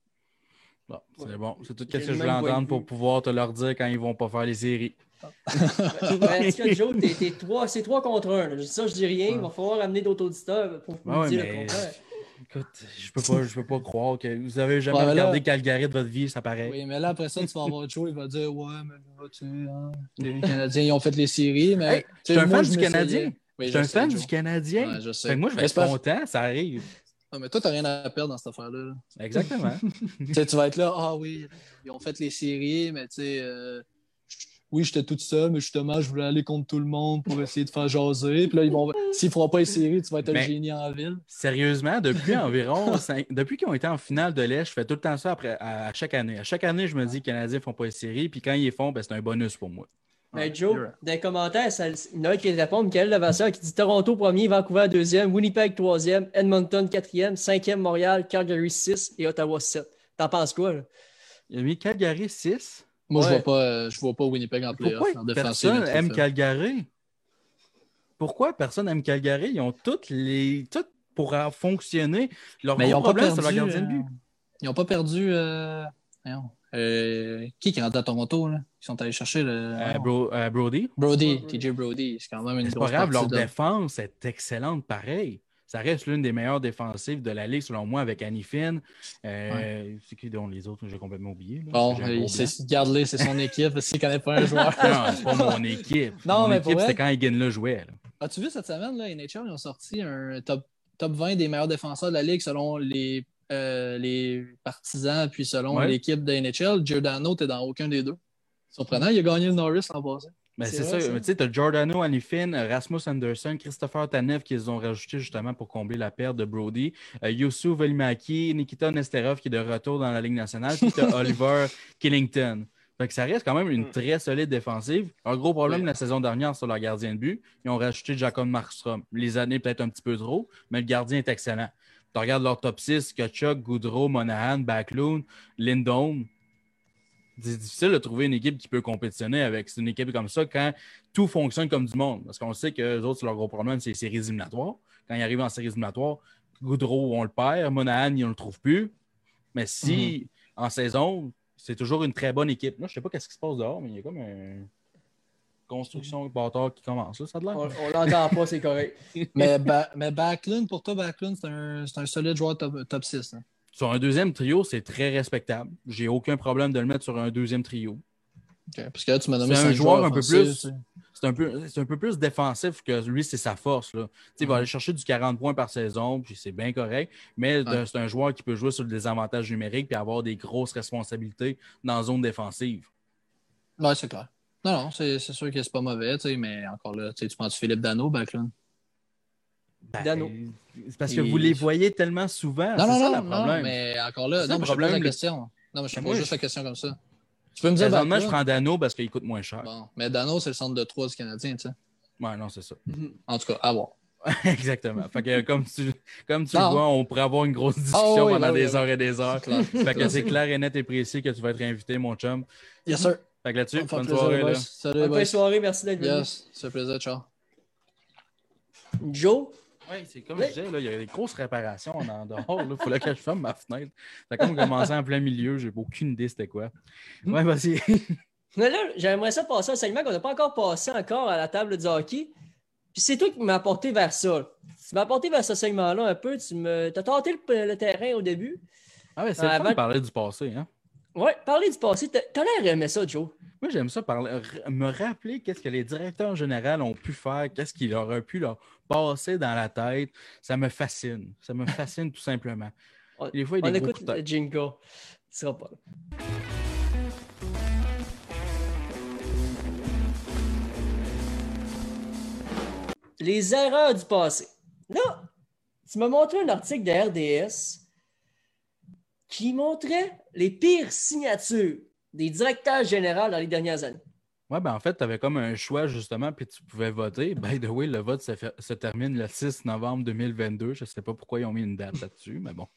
Bon, c'est bon. C'est tout ce que je voulais entendre pour pouvoir te leur dire quand ils vont pas faire les séries. Ouais, Joe, t'es- trois- c'est 3 contre 1. Je dis ça, je dis rien. Il va falloir amener d'autres auditeurs pour ouais, dire mais- le contraire. Écoute, je peux pas, je peux pas croire que vous avez jamais Ouais, mais là- regardé Calgary de votre vie, ça paraît. Oui, mais là, après ça, tu vas avoir Joe, il va dire Ouais, mais là, tu sais, hein, les Canadiens, ils ont fait les séries, mais. Hey, je suis un moi, fan je du. Canadien. Oui, Je suis un fan du Canadien. Ouais, je sais. Fait que moi, je vais être content, ça arrive. Ah, mais toi, t'as rien à perdre dans cette affaire-là. là. Exactement. Tu vas être là, ah oui, ils ont fait les séries, mais tu sais, euh, oui, j'étais toute seule, mais justement, je voulais aller contre tout le monde pour essayer de faire jaser. Puis là, ils vont, s'ils feront pas les séries, tu vas être Mais- le génie en ville. Sérieusement, depuis environ cinq- depuis qu'ils ont été en finale de l'Est, je fais tout le temps ça après, à, à chaque année. À chaque année, je me dis que les Canadiens font pas séries, puis quand ils les font, ben, c'est un bonus pour moi. Mais Ouais, Joe, dans les commentaires, ça- il y en a un qui répond, Michael Levasseur, qui dit Toronto premier, Vancouver deuxième, Winnipeg troisième, Edmonton quatrième, cinquième Montréal, Calgary 6 et Ottawa 7. T'en penses quoi? Là? Il a mis Calgary 6. Moi, je Ouais. vois pas, euh, je vois pas Winnipeg en playoff. Pourquoi en défensive, personne aime. Calgary? Pourquoi personne aime Calgary? Ils ont toutes les. Tout pour fonctionner. Leur Mais ils gros ont pas problème, perdu. c'est leur gardien de euh, but. Ils ont pas perdu. euh, voyons, euh, qui qui est rentré à Toronto, là? Ils sont allés chercher le. Euh, Bro- euh, Brody. Brody. TJ Brody. C'est quand même une C'est pas grosse grave, leur de- défense est excellente pareil. Ça reste l'une des meilleures défensives de la Ligue, selon moi, avec Annie Finn. Euh, C'est qui dont les autres, j'ai complètement oublié. là. Bon, sait- garde-les, c'est son équipe. S'il connaît pas un joueur. Non, c'est pas mon équipe. Non, mon mais pour équipe, c'était quand Egan jouait. là. As-tu vu cette semaine, là, NHL, ils ont sorti un top, top 20 des meilleurs défenseurs de la Ligue selon les, euh, les partisans, puis selon Ouais. l'équipe de NHL. Giordano, t'es dans aucun des deux. Surprenant, il a gagné le Norris en passant. Ben, C'est c'est ça. Mais Tu sais, tu as Giordano, Annie Finn, Rasmus Anderson, Christopher Tanev qu'ils ont rajouté justement pour combler la perte de Brody. Euh, Youssouf Velimaki, Nikita Nesterov qui est de retour dans la Ligue nationale. Puis tu as Oliver Killington. Fait que ça reste quand même une très solide défensive. Un gros problème Oui. la saison dernière sur leur gardien de but. Ils ont rajouté Jacob Markstrom. Les années peut-être un petit peu trop, mais le gardien est excellent. Tu regardes leur top 6, Kachuk, Goudreau, Monahan, Backlund, Lindholm. C'est difficile de trouver une équipe qui peut compétitionner avec une équipe comme ça quand tout fonctionne comme du monde. Parce qu'on sait que les autres, leur gros problème, c'est les séries éliminatoires. Quand ils arrivent en séries éliminatoires, Goudreau, on le perd. Monahan, ils ne le trouvent plus. Mais si en saison, c'est toujours une très bonne équipe. Là, je ne sais pas ce qui se passe dehors, mais il y a comme une construction bâtard qui commence. Là, ça a de l'air. On, on l'entend pas, c'est correct. mais, Ba- mais Backlund, pour toi, Backlund, c'est un, c'est un solide joueur top, top 6. hein. Sur un deuxième trio, c'est très respectable. J'ai aucun problème de le mettre sur un deuxième trio. Parce que là, tu m'as nommé C'est un joueur un peu plus-. C'est un, peu, c'est un peu plus défensif que lui, c'est sa force. Là. Il va Mhm. aller chercher du 40 points par saison, puis c'est bien correct. Mais Ouais. c'est un joueur qui peut jouer sur le désavantage numérique puis avoir des grosses responsabilités dans la zone défensive. Ouais, c'est clair. Non, non, c'est c'est sûr que c'est pas mauvais, mais encore là, tu penses Philippe Dano, Backlund? Ben, Dano. C'est parce que Et- vous les voyez tellement souvent. Non, c'est non, ça non, le non, problème. mais encore là, C'est non, mais le je te pose la problème, question. Non, mais je te Mais pose juste je- la question comme ça. Tu peux me dire Présentement, je prends Dano parce qu'il coûte moins cher. Bon, mais Dano, c'est le centre de 3 du Canadien, tu sais. Ouais, non, c'est ça. En tout cas, à voir. Exactement. Fait que comme tu, comme tu Non. le vois, on pourrait avoir une grosse discussion Ah oui, pendant ben oui, des ben heures et des heures. C'est clair. Fait que c'est clair et net et précis que tu vas être invité, mon chum. Yes, sir. Fait que là-dessus, bonne plaisir, soirée. Là. Salut, Bonne soirée, merci d'être venu. Yes, ça fait plaisir, ciao. Joe, Oui, c'est comme Oui. je disais, là, il y a des grosses réparations en dehors. Il fallait que je ferme ma fenêtre. Ça a comme commencé en plein milieu. J'ai aucune idée c'était quoi. Ouais, vas-y. Mais là, j'aimerais ça passer un segment qu'on n'a pas encore passé encore à la table du hockey. Puis c'est toi qui m'as apporté vers ça. Tu m'as apporté vers ce segment-là un peu. Tu me... as tenté le, le terrain au début. Ah ouais, c'est le Avant- de parler du passé. Hein? Ouais, parler du passé. T'as l'air aimé ça, Joe. Moi, j'aime ça parler, me rappeler qu'est-ce que les directeurs généraux ont pu faire, qu'est-ce qui leur a pu leur passer dans la tête. Ça me fascine. Ça me fascine tout simplement. On, Des fois, il y a on des gros écoute le jingle. Tu seras pas là. les erreurs du passé. Là, tu m'as montré un article de RDS qui montrait les pires signatures des directeurs généraux dans les dernières années. Oui, ben en fait, tu avais comme un choix justement, puis tu pouvais voter. By the way, le vote se, fait- se termine le 6 novembre 2022. Je ne sais pas pourquoi ils ont mis une date là-dessus, mais bon.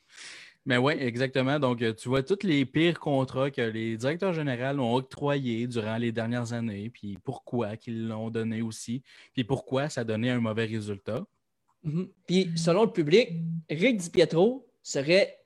Mais oui, exactement. Donc, euh, tu vois tous les pires contrats que les directeurs généraux ont octroyés durant les dernières années, puis pourquoi qu'ils l'ont donné aussi, puis pourquoi ça donnait un mauvais résultat. Puis, selon le public, Rick DiPietro serait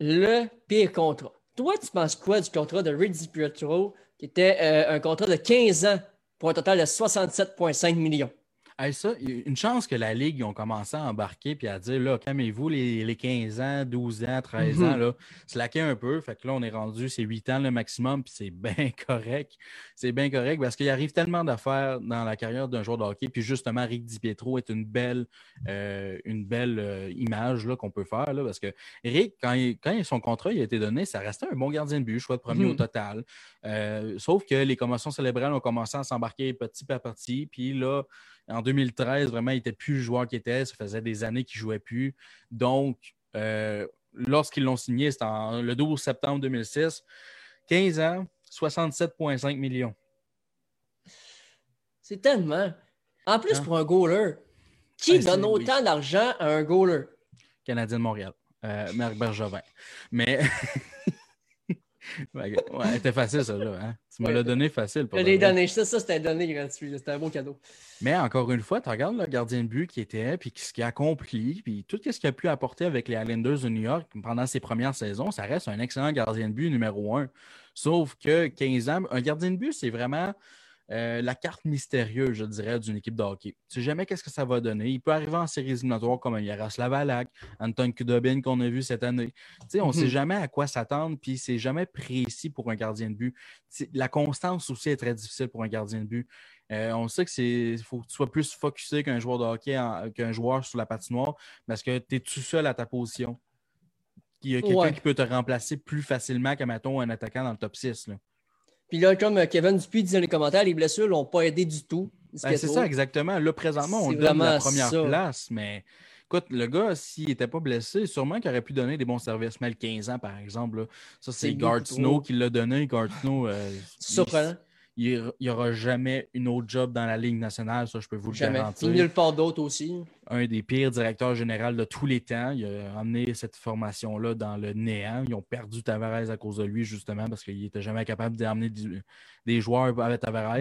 le pire contrat. Toi, tu penses quoi du contrat de Rick DiPietro, qui était euh, un contrat de 15 ans pour un total de 67,5 millions? Hey, ça, une chance que la Ligue ils ont commencé à embarquer puis à dire là, calmez-vous, les, les 15 ans, 12 ans, 13 ans, Mhm. là, slacker un peu. Fait que là, on est rendu, c'est 8 ans le maximum, puis c'est bien correct. C'est bien correct parce qu'il arrive tellement d'affaires dans la carrière d'un joueur de hockey. Puis justement, Rick DiPietro est une belle, euh, une belle euh, image là, qu'on peut faire. Là, parce que Rick, quand, il- quand son contrat il a été donné, ça restait un bon gardien de but, choix de premier au total. Euh, sauf que les commotions cérébrales ont commencé à s'embarquer petit par petit. Puis là, en 2013, vraiment, il n'était plus le joueur qu'il était. Ça faisait des années qu'il ne jouait plus. Donc, euh, lorsqu'ils l'ont signé, c'était le 12 septembre 2006. 15 ans, 67,5 millions. C'est tellement. En plus, Hein? pour un goaler, qui donne oui. autant d'argent à un goaler? Canadien de Montréal. Euh, Marc Bergevin. Mais. ouais, c'était facile, ça, là. hein? Tu me l'as donné facile. pour Je l'ai donné. Ça, ça c'était donné gratuit. C'était un beau cadeau. Mais encore une fois, tu regardes le gardien de but qui était, puis ce qu'il a accompli, puis tout ce qu'il a pu apporter avec les Islanders de New York pendant ses premières saisons, ça reste un excellent gardien de but numéro un. Sauf que 15 ans, un gardien de but, c'est vraiment euh, la carte mystérieuse, je dirais, d'une équipe de hockey. Tu sais jamais qu'est-ce que ça va donner. Il peut arriver en séries éliminatoires comme Yaroslav Alak, Anton Kudobin qu'on a vu cette année. Tu sais, on ne Mhm. sait jamais à quoi s'attendre, puis c'est jamais précis pour un gardien de but. La constance aussi est très difficile pour un gardien de but. Euh, on sait que c'est faut que tu sois plus focusé qu'un joueur de hockey, qu'un joueur sur la patinoire, parce que tu es tout seul à ta position. Il y a quelqu'un Ouais. qui peut te remplacer plus facilement qu'à, mettons, un attaquant dans le top 6. là. Puis là, comme euh, Kevin Dupuis dit dans les commentaires, les blessures l'ont pas aidé du tout. Ben, c'est ça, exactement. Là, présentement, on donne la première ça. place, mais écoute, le gars, s'il n'était pas blessé, sûrement qu'il aurait pu donner des bons services. Mais le 15 ans, par exemple, là, ça, c'est Gard Snow qui l'a donné. Gard Snow, euh, surprenant. il n'y aura jamais une autre job dans la Ligue nationale, ça, je peux vous le Jamais. garantir. Ni nulle part d'autre aussi. un des pires directeurs généraux de tous les temps. Il a amené cette formation-là dans le néant. Ils ont perdu Tavares à cause de lui, justement, parce qu'il n'était jamais capable d'amener des joueurs avec Tavares.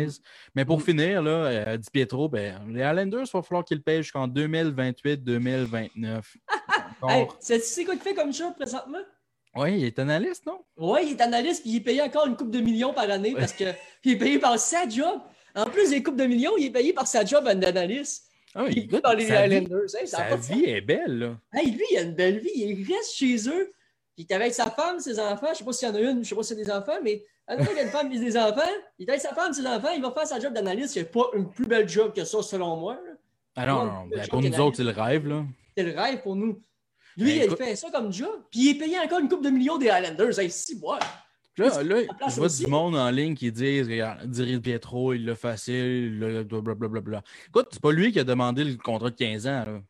Mais pour Mm. finir, là, euh, Di Pietro, ben, les Islanders, il va falloir qu'ils le payent jusqu'en 2028-2029. Hey, c'est quoi qu'il fait comme job présentement? Oui, il est analyste, non? Ouais, il est analyste puis il est payé encore une coupe de millions par année parce que il est payé par sa job. En plus des coupes de millions, il est payé par sa job d'analyste. Ah, Il est dans les sa vie, Islanders. Hey, ça a sa vie est belle, là. Hey, lui, il a une belle vie. Il reste chez eux. Puis il est avec sa femme, ses enfants. Je sais pas s'il y en a une, je sais pas s'il y a des enfants, mais admettons qu'il y a une femme et des enfants. Il est avec sa femme, ses enfants. Il va faire sa job d'analyste. Il n'y a pas une plus belle job que ça, selon moi. là. Ah non, non, ben, pour nous autres, c'est le rêve, là. C'est le rêve pour nous. Lui, Ben, il écoute- fait ça comme job. Puis il est payé encore une coupe de millions des Islanders. Hey, si, moi. Là, là je vois aussi. du monde en ligne qui disent regarde, Diri Pietro, il l'a facile, il l'a blablabla. Écoute, c'est pas lui qui a demandé le contrat de 15 ans.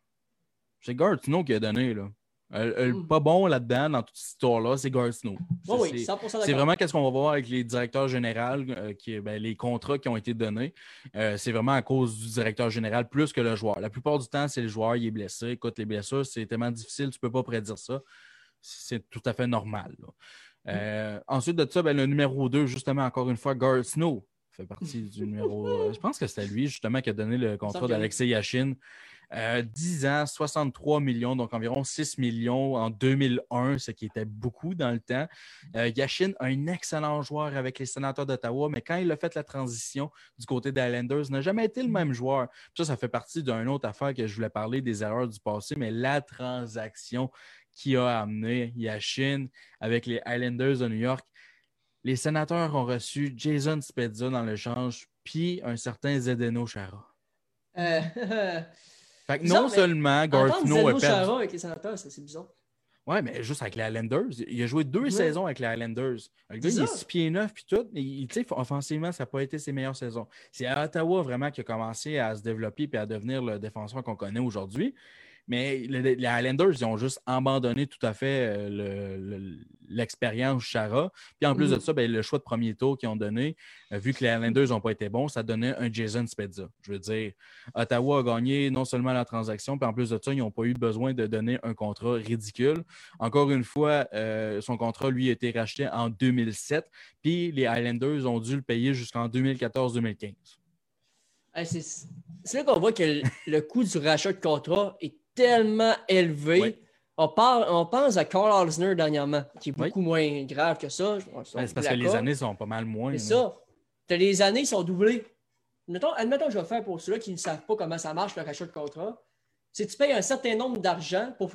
C'est Gard Snow qui a donné. Là. Euh, Mm. Pas bon là-dedans, dans toute cette histoire-là, c'est Gard Snow. Oh, oui, C'est- 100% d'accord. c'est vraiment qu'est-ce qu'on va voir avec les directeurs généraux, euh, qui, ben, les contrats qui ont été donnés. Euh, c'est vraiment à cause du directeur général plus que le joueur. La plupart du temps, c'est le joueur, il est blessé. Écoute, les blessures, c'est tellement difficile, tu ne peux pas prédire ça. C'est tout à fait normal. Euh, ensuite de ça, ben, le numéro 2, justement, encore une fois, Gard Snow fait partie du numéro. je pense que c'était lui, justement, qui a donné le contrat d'Alexei Yashin. Euh, 10 ans, 63 millions, donc environ 6 millions en 2001, ce qui était beaucoup dans le temps. Euh, Yashin, un excellent joueur avec les sénateurs d'Ottawa, mais quand il a fait la transition du côté des Islanders, n'a jamais été le même joueur. Puis ça, ça fait partie d'une autre affaire que je voulais parler des erreurs du passé, mais la transaction qui a amené Yashin avec les Islanders de New York. Les sénateurs ont reçu Jason Spezza dans l'échange, puis un certain Zdeno Chara. Euh, Fait que Bizarre, non seulement Garthno Zdeno a perdu. Avec les sénateurs, c'est bizarre. Ouais, mais juste avec les Highlanders. Il a joué deux saisons avec les Highlanders. Le gars, il est 6 pieds 9 puis tout. Mais offensivement, ça n'a pas été ses meilleures saisons. C'est à Ottawa vraiment qu'il a commencé à se développer et à devenir le défenseur qu'on connaît aujourd'hui. Mais les Highlanders, ils ont juste abandonné tout à fait euh, l'expérience Chara. Puis en plus de mm. ça, ben, le choix de premier tour qu'ils ont donné, euh, vu que les Highlanders n'ont pas été bons, ça donnait un Jason Spezza. Je veux dire, Ottawa a gagné non seulement la transaction, puis en plus de ça, ils n'ont pas eu besoin de donner un contrat ridicule. Encore une fois, euh, son contrat, lui, a été racheté en 2007, puis les Highlanders ont dû le payer jusqu'en 2014-2015. C'est là qu'on voit que le coût du rachat de contrat est tellement élevé. On, parle, on pense à Carl Osner dernièrement, qui est beaucoup moins grave que ça. c'est parce que les années sont pas mal moins. C'est ça. Les années sont doublées. Admettons, admettons que je vais faire pour ceux-là qui ne savent pas comment ça marche le rachat de contrat. C'est que tu payes un certain nombre d'argent pour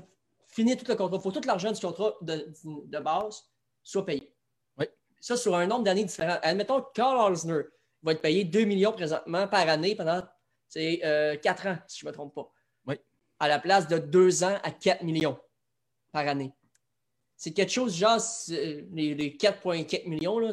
finir tout le contrat. Il faut tout l'argent du contrat de, base soit payé. Oui. Ça sur un nombre d'années différent. Admettons que Carl Osner va être payé 2 millions présentement par année pendant c'est, 4 euh, ans, si je ne me trompe pas à la place de 2 ans à 4 millions par année. C'est quelque chose genre les, 4,4 millions. Là,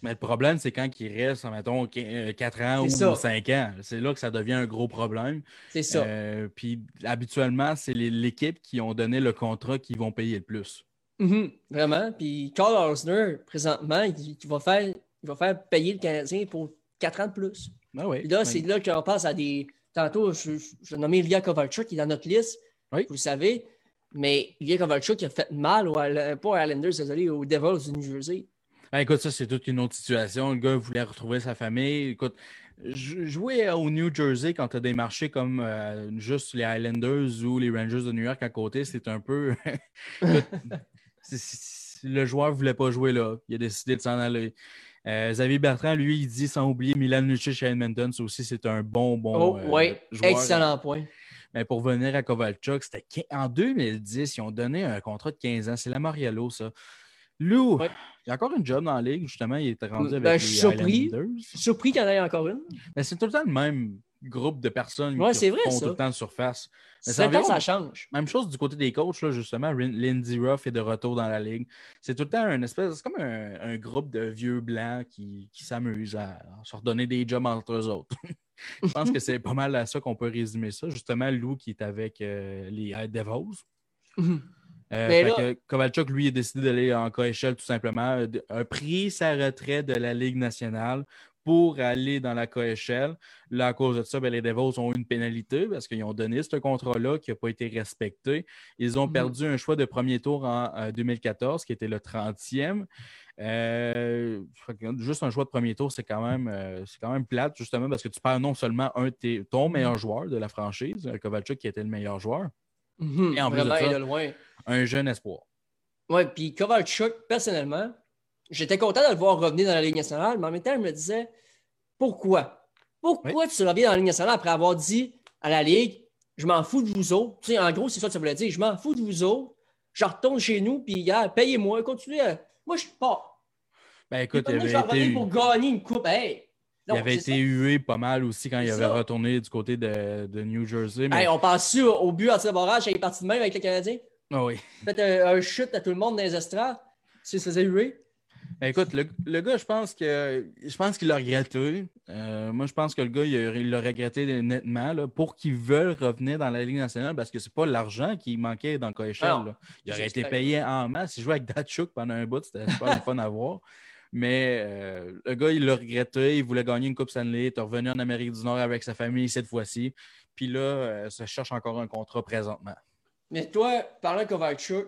Mais le problème, c'est quand il reste, mettons, 4 euh, ans ou 5 ans. C'est là que ça devient un gros problème. C'est ça. Euh, puis habituellement, c'est l'équipe qui ont donné le contrat qui vont payer le plus. Mm-hmm. vraiment. Puis Carl Osner, présentement, il, va faire, il va faire payer le Canadien pour 4 ans de plus. Ah oui, Puis là, c'est là qu'on passe à des, Tantôt, je, je nommé Ilya Kovalchuk qui est dans notre liste, vous le savez. Mais Ilya Kovalchuk a fait mal, pas aux Islanders, désolé, aux Devils du New Jersey. Ben, écoute, ça, c'est toute une autre situation. Le gars voulait retrouver sa famille. Écoute, jouer au New Jersey quand tu as des marchés comme euh, juste les Islanders ou les Rangers de New York à côté, c'est un peu. le joueur ne voulait pas jouer là. Il a décidé de s'en aller. Euh, Xavier Bertrand, lui, il dit sans oublier Milan Lucic à Edmonton, ça aussi, c'est un bon, bon oh, euh, joueur. Excellent point. Mais pour venir à Kovalchuk, c'était en 2010, ils ont donné un contrat de 15 ans. C'est la Mariello, ça. Lou, il y a encore une job dans la ligue, justement, il était rendu avec ben, les surpris. Surpris qu'il y en ait encore une. Mais c'est tout le temps le même groupe de personnes qui font tout le temps de surface. Mais ça, ça change. Même chose du côté des coachs, là, justement. Lindsey Ruff est de retour dans la ligue. C'est tout le temps un espèce, c'est comme un, groupe de vieux blancs qui, qui s'amusent à, se redonner des jobs entre eux autres. Je pense que c'est pas mal à ça qu'on peut résumer ça. Justement, Lou qui est avec euh, les Devils. Mhm. Euh, Kovalchuk, lui, a décidé d'aller en KHL tout simplement, a pris sa retraite de la Ligue nationale pour aller dans la KHL. Là, à cause de ça, ben, les Devils ont eu une pénalité parce qu'ils ont donné ce contrat-là qui n'a pas été respecté. Ils ont mhm. perdu un choix de premier tour en 2014, qui était le 30e. Euh, juste un choix de premier tour, c'est quand même euh, quand même plate, justement, parce que tu perds non seulement un ton meilleur mhm. joueur de la franchise, euh, Kovalchuk qui était le meilleur joueur, mhm. et en plus de un jeune espoir. Oui, puis Kovalchuk, personnellement, j'étais content de le voir revenir dans la Ligue nationale, mais en même temps, je me disais, pourquoi? Pourquoi tu reviens dans la Ligue nationale après avoir dit à la Ligue, je m'en fous de vous autres? Tu sais, en gros, c'est ça que ça voulait dire, je m'en fous de vous autres, je retourne chez nous, puis payez-moi, continuez à... Moi, je pars. Ben écoute, il avait été... pour gagner une coupe. il avait été hué pas mal aussi quand il avait retourné du côté de, de New Jersey. Mais... on pense au but en barrage, il est parti de même avec les Canadiens. Ah oui. Fait un, chute à tout le monde dans les estrades. Tu se faisait huer. Ben, écoute, le, gars, je pense que je pense qu'il l'a regretté. Euh, moi, je pense que le gars, il l'a regretté nettement là, pour qu'il veuille revenir dans la Ligue nationale parce que c'est pas l'argent qui manquait dans le KHL. Il aurait été payé en masse. Il jouait avec Datchuk pendant un bout, c'était pas le fun à voir. Mais euh, le gars, il l'a regretté. Il voulait gagner une Coupe Stanley. Il est revenu en Amérique du Nord avec sa famille cette fois-ci. Puis là, euh, ça cherche encore un contrat présentement. Mais toi, parlant de Kovalchuk,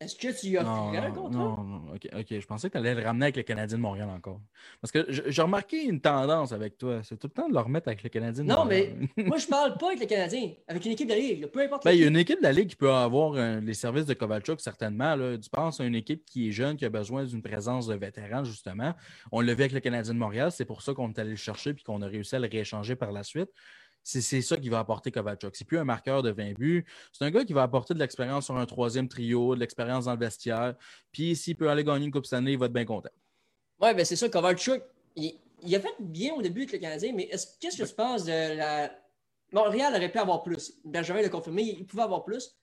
est-ce que tu y as fait un contrat? Non, non, ok, ok. Je pensais que tu allais le ramener avec le Canadien de Montréal encore. Parce que j'ai remarqué une tendance avec toi. C'est tout le temps de le remettre avec le Canadien de Montréal. Non, mais moi, je parle pas avec le Canadien, avec une équipe de la Ligue. Peu importe. Ben, il y a une équipe de la Ligue qui peut avoir euh, les services de Kovalchuk, certainement. Là. Tu penses à une équipe qui est jeune, qui a besoin d'une présence de vétérans, justement. On l'a vu avec le Canadien de Montréal. C'est pour ça qu'on est allé le chercher et qu'on a réussi à le rééchanger par la suite. C'est ça qui va apporter Kovalchuk. C'est plus un marqueur de 20 buts. C'est un gars qui va apporter de l'expérience sur un troisième trio, de l'expérience dans le vestiaire. Puis s'il peut aller gagner une Coupe Stanley, il va être bien content. Oui, ben c'est ça. Kovalchuk, il, a fait bien au début avec le Canadien, mais qu'est-ce que tu penses de la. Montréal aurait pu avoir plus? Benjamin l'a confirmé, il pouvait avoir plus.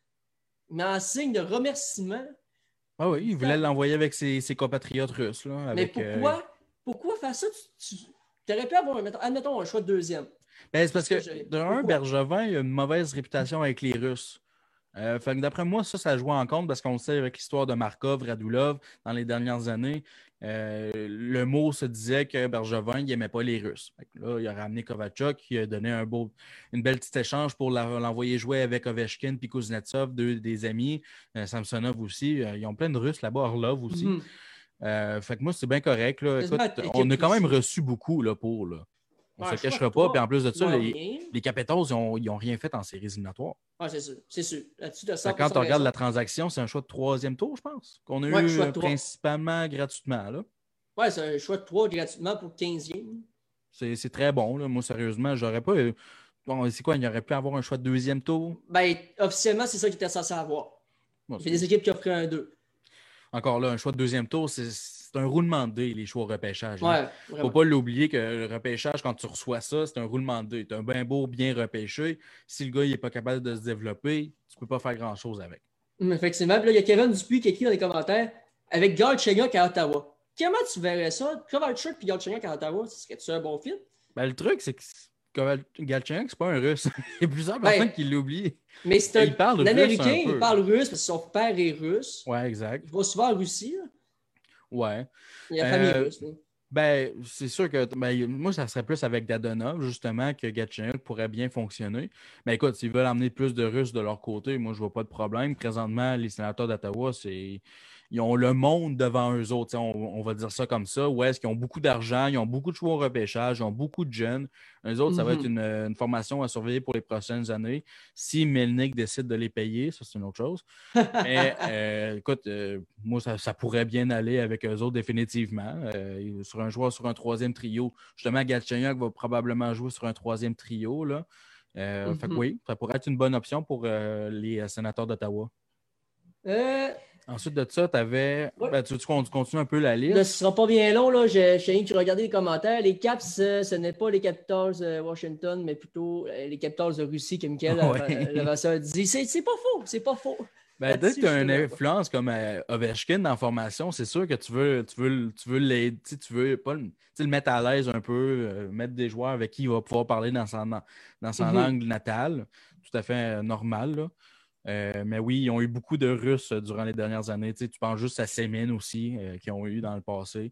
mais en signe de remerciement. Ah oui, il voulait l'envoyer avec ses, compatriotes russes. Là, mais pourquoi, pourquoi faire ça? Tu, aurais pu avoir, admettons, un choix de deuxième. Ben, c'est parce que, d'un, Bergevin a une mauvaise réputation avec les Russes. Euh, d'après moi, ça, ça joue en compte parce qu'on sait avec l'histoire de Markov, Radulov, dans les dernières années, euh, le mot se disait que Bergevin n'aimait pas les Russes. Là, il a ramené Kovachuk, qui a donné un beau, une belle petite échange pour l'envoyer jouer avec Ovechkin puis Kuznetsov, deux des amis, euh, Samsonov aussi. ils ont plein de Russes là-bas, Orlov aussi. Mhm. fait que moi, c'est bien correct. on a quand même reçu beaucoup là, pour. Là. On ne se cachera pas. Puis en plus de ça, les, les, Capitals, ils n'ont rien fait en séries éliminatoires. Oui, c'est sûr. C'est sûr. quand on regarde la transaction, c'est un choix de troisième tour, je pense, qu'on a eu principalement gratuitement. Oui, c'est un choix de trois gratuitement pour 15e. C'est très bon. Là. Moi, sérieusement, j'aurais pas. Bon, c'est quoi, il y aurait pu avoir un choix de deuxième tour? Ben, officiellement, c'est ça qu'il était censé avoir. il y a des équipes qui offraient un 2. Encore là, un choix de deuxième tour, c'est c'est un roulement de dés, les choix au repêchage. Il ne faut pas l'oublier que le repêchage, quand tu reçois ça, c'est un roulement de dés. Tu un bien beau, bien repêché. Si le gars n'est pas capable de se développer, tu ne peux pas faire grand-chose avec. Effectivement. Puis là, il y a Kevin Dupuis qui écrit dans les commentaires avec Galchenyuk à Ottawa. Comment tu verrais ça? Kovalchuk et Galchenyuk à Ottawa, serait-tu un bon fit? Ben, le truc, c'est que Galchenyuk, c'est pas un russe. il y a plusieurs ben, personnes qui l'oublient. Mais c'est un, il parle Américain, il parle russe parce que son père est russe. Ouais, exact. Il va souvent en Russie. Ouais. Il y a famille euh, Ben, c'est sûr que ben, moi, ça serait plus avec Dadonov, justement, que Gatchenuk pourrait bien fonctionner. Mais écoute, s'ils veulent amener plus de Russes de leur côté, moi, je vois pas de problème. Présentement, les sénateurs d'Ottawa, c'est ils ont le monde devant eux autres, on, va dire ça comme ça. Où est-ce qu'ils ont beaucoup d'argent, ils ont beaucoup de choix au repêchage, ils ont beaucoup de jeunes. Eux autres, ça va être mhm. une, formation à surveiller pour les prochaines années. Si Melnick décide de les payer, ça, c'est une autre chose. Mais euh, écoute, euh, moi, ça, pourrait bien aller avec eux autres définitivement. Euh, sur un joueur sur un troisième trio. Justement, Galchenyuk va probablement jouer sur un troisième trio. Là. Fait mhm. oui, ça pourrait être une bonne option pour les sénateurs d'Ottawa. Ensuite de ça, tu avais. Ben, tu, tu, continues un peu la liste? ce ne sera pas bien long. Là. J'ai qui regardait les commentaires. Les Caps, euh, ce n'est pas les Capitals de Washington, mais plutôt euh, les Capitals de Russie, comme Michael ouais. dit. C'est pas faux. C'est pas faux. Ben, dès que tu as une influence comme euh, Ovechkin dans la formation, c'est sûr que tu veux, tu veux, tu veux l'aider, tu veux pas le, le mettre à l'aise un peu, mettre des joueurs avec qui il va pouvoir parler dans sa, dans sa mm-hmm. langue natale. Tout à fait normal. Là. Euh, mais oui, ils ont eu beaucoup de Russes euh, durant les dernières années. Tu, penses juste à Semin aussi, euh, qui ont eu dans le passé.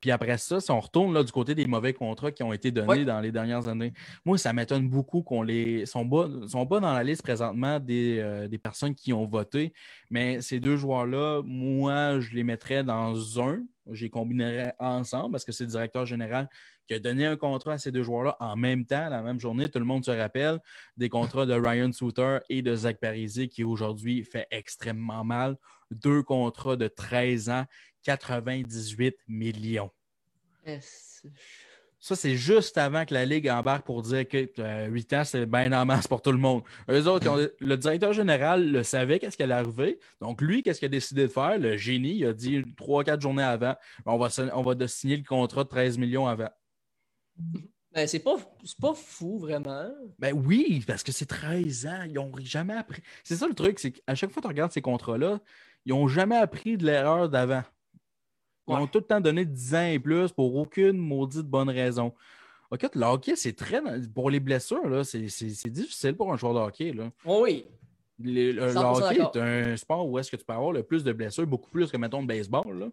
puis après ça, si on retourne là, du côté des mauvais contrats qui ont été donnés dans les dernières années, moi, ça m'étonne beaucoup qu'on les. sont bas, sont dans la liste présentement des, des, personnes qui ont voté. Mais ces deux joueurs-là, moi, je les mettrais dans un. Je les combinerais ensemble parce que c'est le directeur général qui a donné un contrat à ces deux joueurs-là en même temps, la même journée. Tout le monde se rappelle des contrats de Ryan Souter et de Zach Parisé qui aujourd'hui fait extrêmement mal. Deux contrats de 13 ans, 98 millions. Ça, c'est juste avant que la Ligue embarque pour dire que 8 euh, ans, c'est bien en masse pour tout le monde. Eux autres, le directeur général le savait qu'est-ce qui allait arriver. Donc, lui, qu'est-ce qu'il a décidé de faire? Le génie, il a dit 3-4 journées avant, on va, on va signer le contrat de 13 millions avant. Ben, c'est pas, pas fou, vraiment. Ben oui, parce que c'est 13 ans. Ils n'ont jamais appris. C'est ça le truc, c'est qu'à chaque fois que tu regardes ces contrats-là, ils n'ont jamais appris de l'erreur d'avant. Ils ont tout le temps donné 10 ans et plus pour aucune maudite bonne raison. OK, le hockey, c'est très. Pour les blessures, c'est difficile pour un joueur de hockey. Là. Oh oui. le, hockey est un sport où est-ce que tu peux avoir le plus de blessures, beaucoup plus que, mettons, le baseball. Là.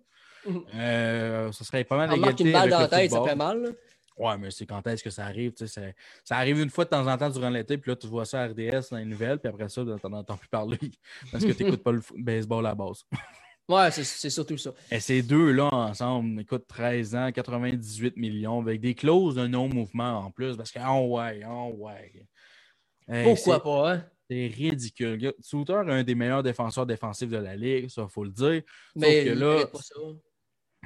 Euh, ça serait pas mal d'égalité. une balle dans la tête, ça fait mal. Ouais, mais c'est quand est-ce que ça arrive? Ça, ça arrive une fois de temps en temps durant l'été, puis là, tu vois ça à RDS dans les nouvelles, puis après ça, tu n'entends plus parler parce que tu n'écoutes pas le baseball à la base. ouais, c'est surtout ça. Et ces deux-là ensemble écoute, 13 ans, 98 millions, avec des clauses de non-mouvement en plus, parce que, oh ouais, oh ouais. Pourquoi pas, hein? C'est ridicule. Souter est un des meilleurs défenseurs défensifs de la Ligue, ça, il faut le dire. Mais Sauf que là, pas ça.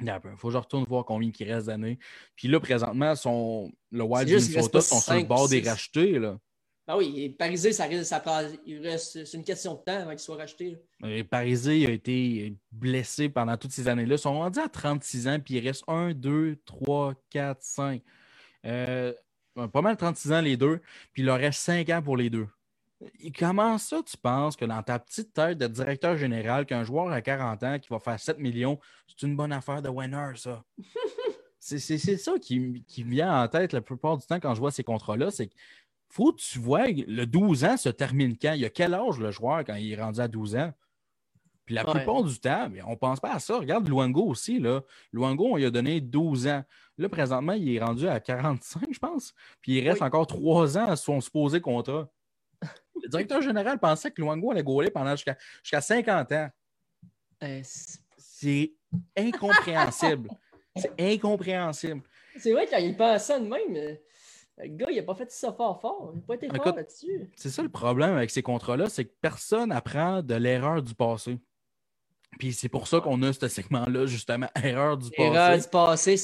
Il faut que je retourne voir combien il reste d'années. Puis là, présentement, son, le Wild Minnesota sont sur le bord des rachetés. Là. Ben oui, Parisé, ça, ça prend, il reste, c'est une question de temps avant qu'il soit racheté. Parisé a été blessé pendant toutes ces années-là. Ils sont rendus à 36 ans, puis il reste 1, 2, 3, 4, 5. pas mal 36 ans les deux, puis il leur reste 5 ans pour les deux. Comment ça, tu penses que dans ta petite tête de directeur général, qu'un joueur à 40 ans qui va faire 7 millions, c'est une bonne affaire de winner, ça? c'est ça qui, qui, vient en tête la plupart du temps quand je vois ces contrats-là. C'est qu'il faut que tu vois le 12 ans se termine quand? Il y a quel âge le joueur quand il est rendu à 12 ans? Puis la plupart du temps, on ne pense pas à ça. Regarde Luango aussi. Là. Luango, on lui a donné 12 ans. Là, présentement, il est rendu à 45, je pense. Puis il reste encore 3 ans à son supposé contrat. Le directeur général pensait que Luango allait gauler pendant jusqu'à 50 ans. Euh, c'est incompréhensible. c'est incompréhensible. C'est vrai qu'il pensait de même. Mais... Le gars, il n'a pas fait ça fort fort. Il n'a pas été fort là-dessus. C'est ça le problème avec ces contrats-là, c'est que personne apprend de l'erreur du passé. Puis c'est pour ça qu'on a ce segment-là, justement, erreur du passé. Erreur du passé,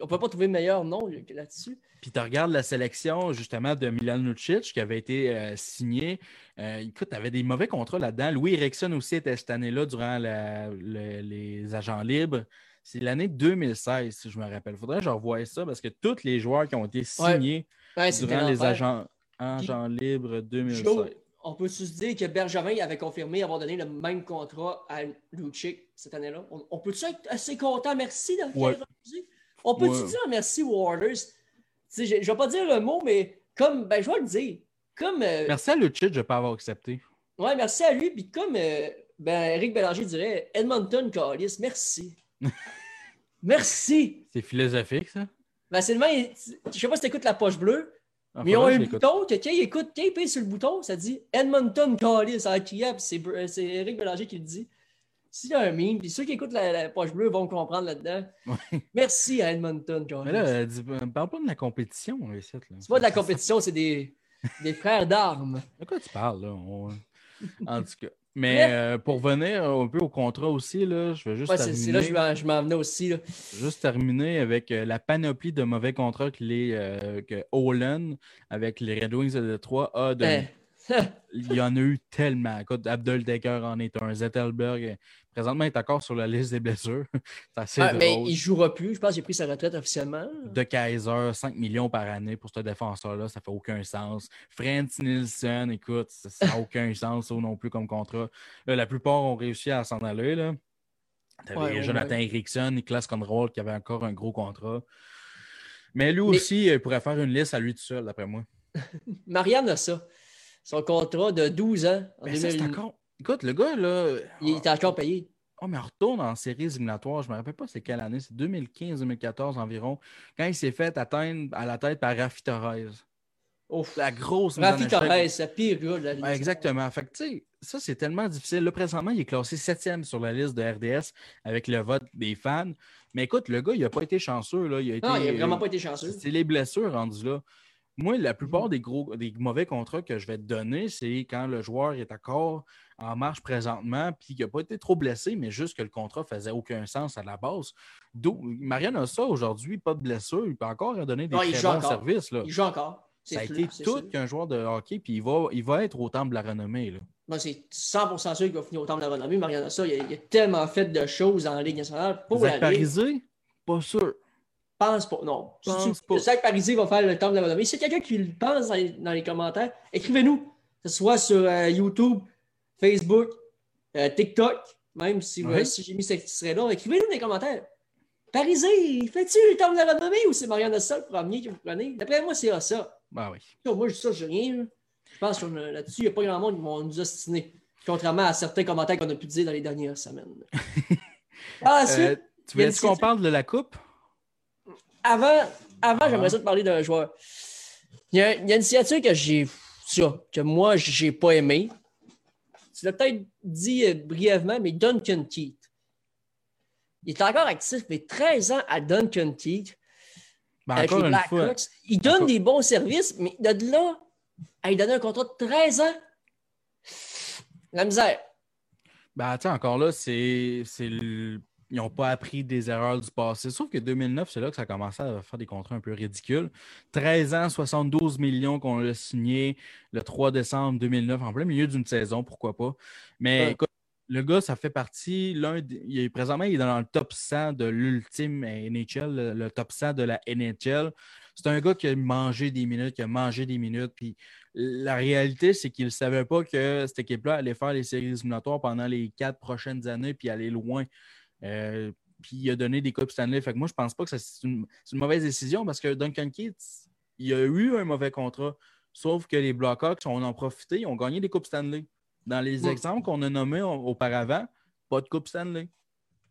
on ne peut pas trouver meilleur nom là-dessus. Puis tu regardes la sélection, justement, de Milan Lucic qui avait été euh, signé. Euh, écoute, tu avais des mauvais contrats là-dedans. Louis Erickson aussi était cette année-là durant les agents libres. C'est l'année 2016, si je me rappelle. Il faudrait que je revoie ça parce que tous les joueurs qui ont été signés durant les agents, agents libres 2016 on peut se dire que Bergevin avait confirmé avoir donné le même contrat à Lucic cette année-là? On, peut-tu être assez content? Merci de On peut-tu dire merci Waters? Je ne vais pas dire le mot, mais comme, ben, je vais le dire. Comme, euh, merci à Lucic de ne pas avoir accepté. Oui, merci à lui. Puis comme euh, ben, Eric Bélanger dirait, Edmonton Callis, merci. merci. C'est philosophique, ça? Ben, c'est le même. Je sais pas si tu écoutes la poche bleue. Ah, mais ils ont un bouton que quand il écoute, quand il sur le bouton, ça dit Edmonton Callis à Kiev. C'est Eric Bélanger qui le dit. S'il y a un meme, puis ceux qui écoutent la, poche bleue vont comprendre là-dedans. Merci à Edmonton Callis. Mais là, ne parle pas de la compétition, C'est pas de la compétition, c'est des, des frères d'armes. De quoi tu parles, là? En tout cas. Mais euh, pour venir un peu au contrat aussi, là, je vais juste terminer. C'est là que je m'en venais aussi. Là. Juste terminer avec euh, la panoplie de mauvais contrats que, les, euh, que Olin, avec les Red Wings de Detroit, a donné. Eh. Il y en a eu tellement. Écoute, Abdul Decker en est un, Zettelberg Présentement, il est encore sur la liste des blessures. c'est assez ah, Mais il ne jouera plus. Je pense qu'il a pris sa retraite officiellement. De Kaiser, 5 millions par année pour ce défenseur-là, ça fait aucun sens. Franz Nielsen, écoute, ça n'a aucun sens non plus comme contrat. la plupart ont réussi à s'en aller. Là. Avais Jonathan Eriksson, Niklas Conroll qui avait encore un gros contrat. Mais lui aussi, il pourrait faire une liste à lui tout seul, d'après moi. Marianne a ça. Son contrat de 12 ans. En ben, ça, encore... Écoute, le gars, là. Il est encore payé. Oh, mais on retourne en séries éliminatoires. Je ne me rappelle pas c'est quelle année. C'est 2015-2014 environ. Quand il s'est fait atteindre à la tête par Rafi Torres. Ouf. La grosse Rafi Torres, c'est pire gars de la liste. exactement. Fait que, tu sais, ça, c'est tellement difficile. Là, présentement, il est classé septième sur la liste de RDS avec le vote des fans. Mais écoute, le gars, il n'a pas été chanceux. Là. Il a été, non, il n'a vraiment pas été chanceux. C'est les blessures rendues là. Moi, la plupart des gros, des mauvais contrats que je vais te donner, c'est quand le joueur est encore en marche présentement, puis qu'il n'a pas été trop blessé, mais juste que le contrat faisait aucun sens à la base. Marianne a ça aujourd'hui, pas de blessure, il peut encore donner des très bons services. Là. Il joue encore. Ça a été tout qu'un joueur de hockey, puis il va, il va être au temple de la renommée. Là. Moi, c'est 100% sûr qu'il va finir au temple de la renommée. Marianne a ça, il a, tellement fait de choses en Ligue nationale pour Zach Parisé? Pas sûr. Pense pas. Non. Pense pas. Zach Parisé va faire le temple de la renommée. Si quelqu'un qui le pense dans les, commentaires, écrivez-nous. Que ce soit sur euh, YouTube, Facebook, euh, TikTok, même si, j'ai mis cet extrait-là, écrivez-nous dans les commentaires. Parisé, fais-tu le temps de la renommée ou c'est MarianneAssa le premier que vous prenez? D'après moi, c'est ça. Ben oui. moi, je dis ça, je rien. Je pense que là-dessus, il n'y a pas grand monde qui vont nous ostiner. Contrairement à certains commentaires qu'on a pu dire dans les dernières semaines. ah, euh, tu veux qu'on parle de la coupe? Avant, avant j'aimerais ça te parler d'un joueur. Il y, a, il y a une signature que j'ai que moi, j'ai pas aimé tu l'as peut-être dit euh, brièvement, mais Duncan Keith. Il est encore actif, mais 13 ans à Duncan Keith. Ben, avec les. Il donne des bons services, mais de là à lui donner un contrat de 13 ans, la misère. Ben, encore là, c'est le ils n'ont pas appris des erreurs du passé. Sauf que 2009, c'est là que ça a commencé à faire des contrats un peu ridicules. 13 ans, 72 millions qu'on a signé le 3 décembre 2009, en plein milieu d'une saison, pourquoi pas. Mais écoute, le gars, ça fait partie, l'un, il est, présentement, il est dans le top 100 de l'ultime NHL, le, top 100 de la NHL. C'est un gars qui a mangé des minutes, qui a mangé des minutes. Puis la réalité, c'est qu'il ne savait pas que cette équipe-là allait faire les séries éliminatoires pendant les quatre prochaines années puis aller loin. Euh, puis il a donné des Coupes Stanley. Fait que moi, je pense pas que c'est une, mauvaise décision parce que Duncan Keith, il a eu un mauvais contrat. Sauf que les Blackhawks, on en profité, ils ont gagné des Coupes Stanley. Dans les exemples qu'on a nommés auparavant, pas de Coupe Stanley.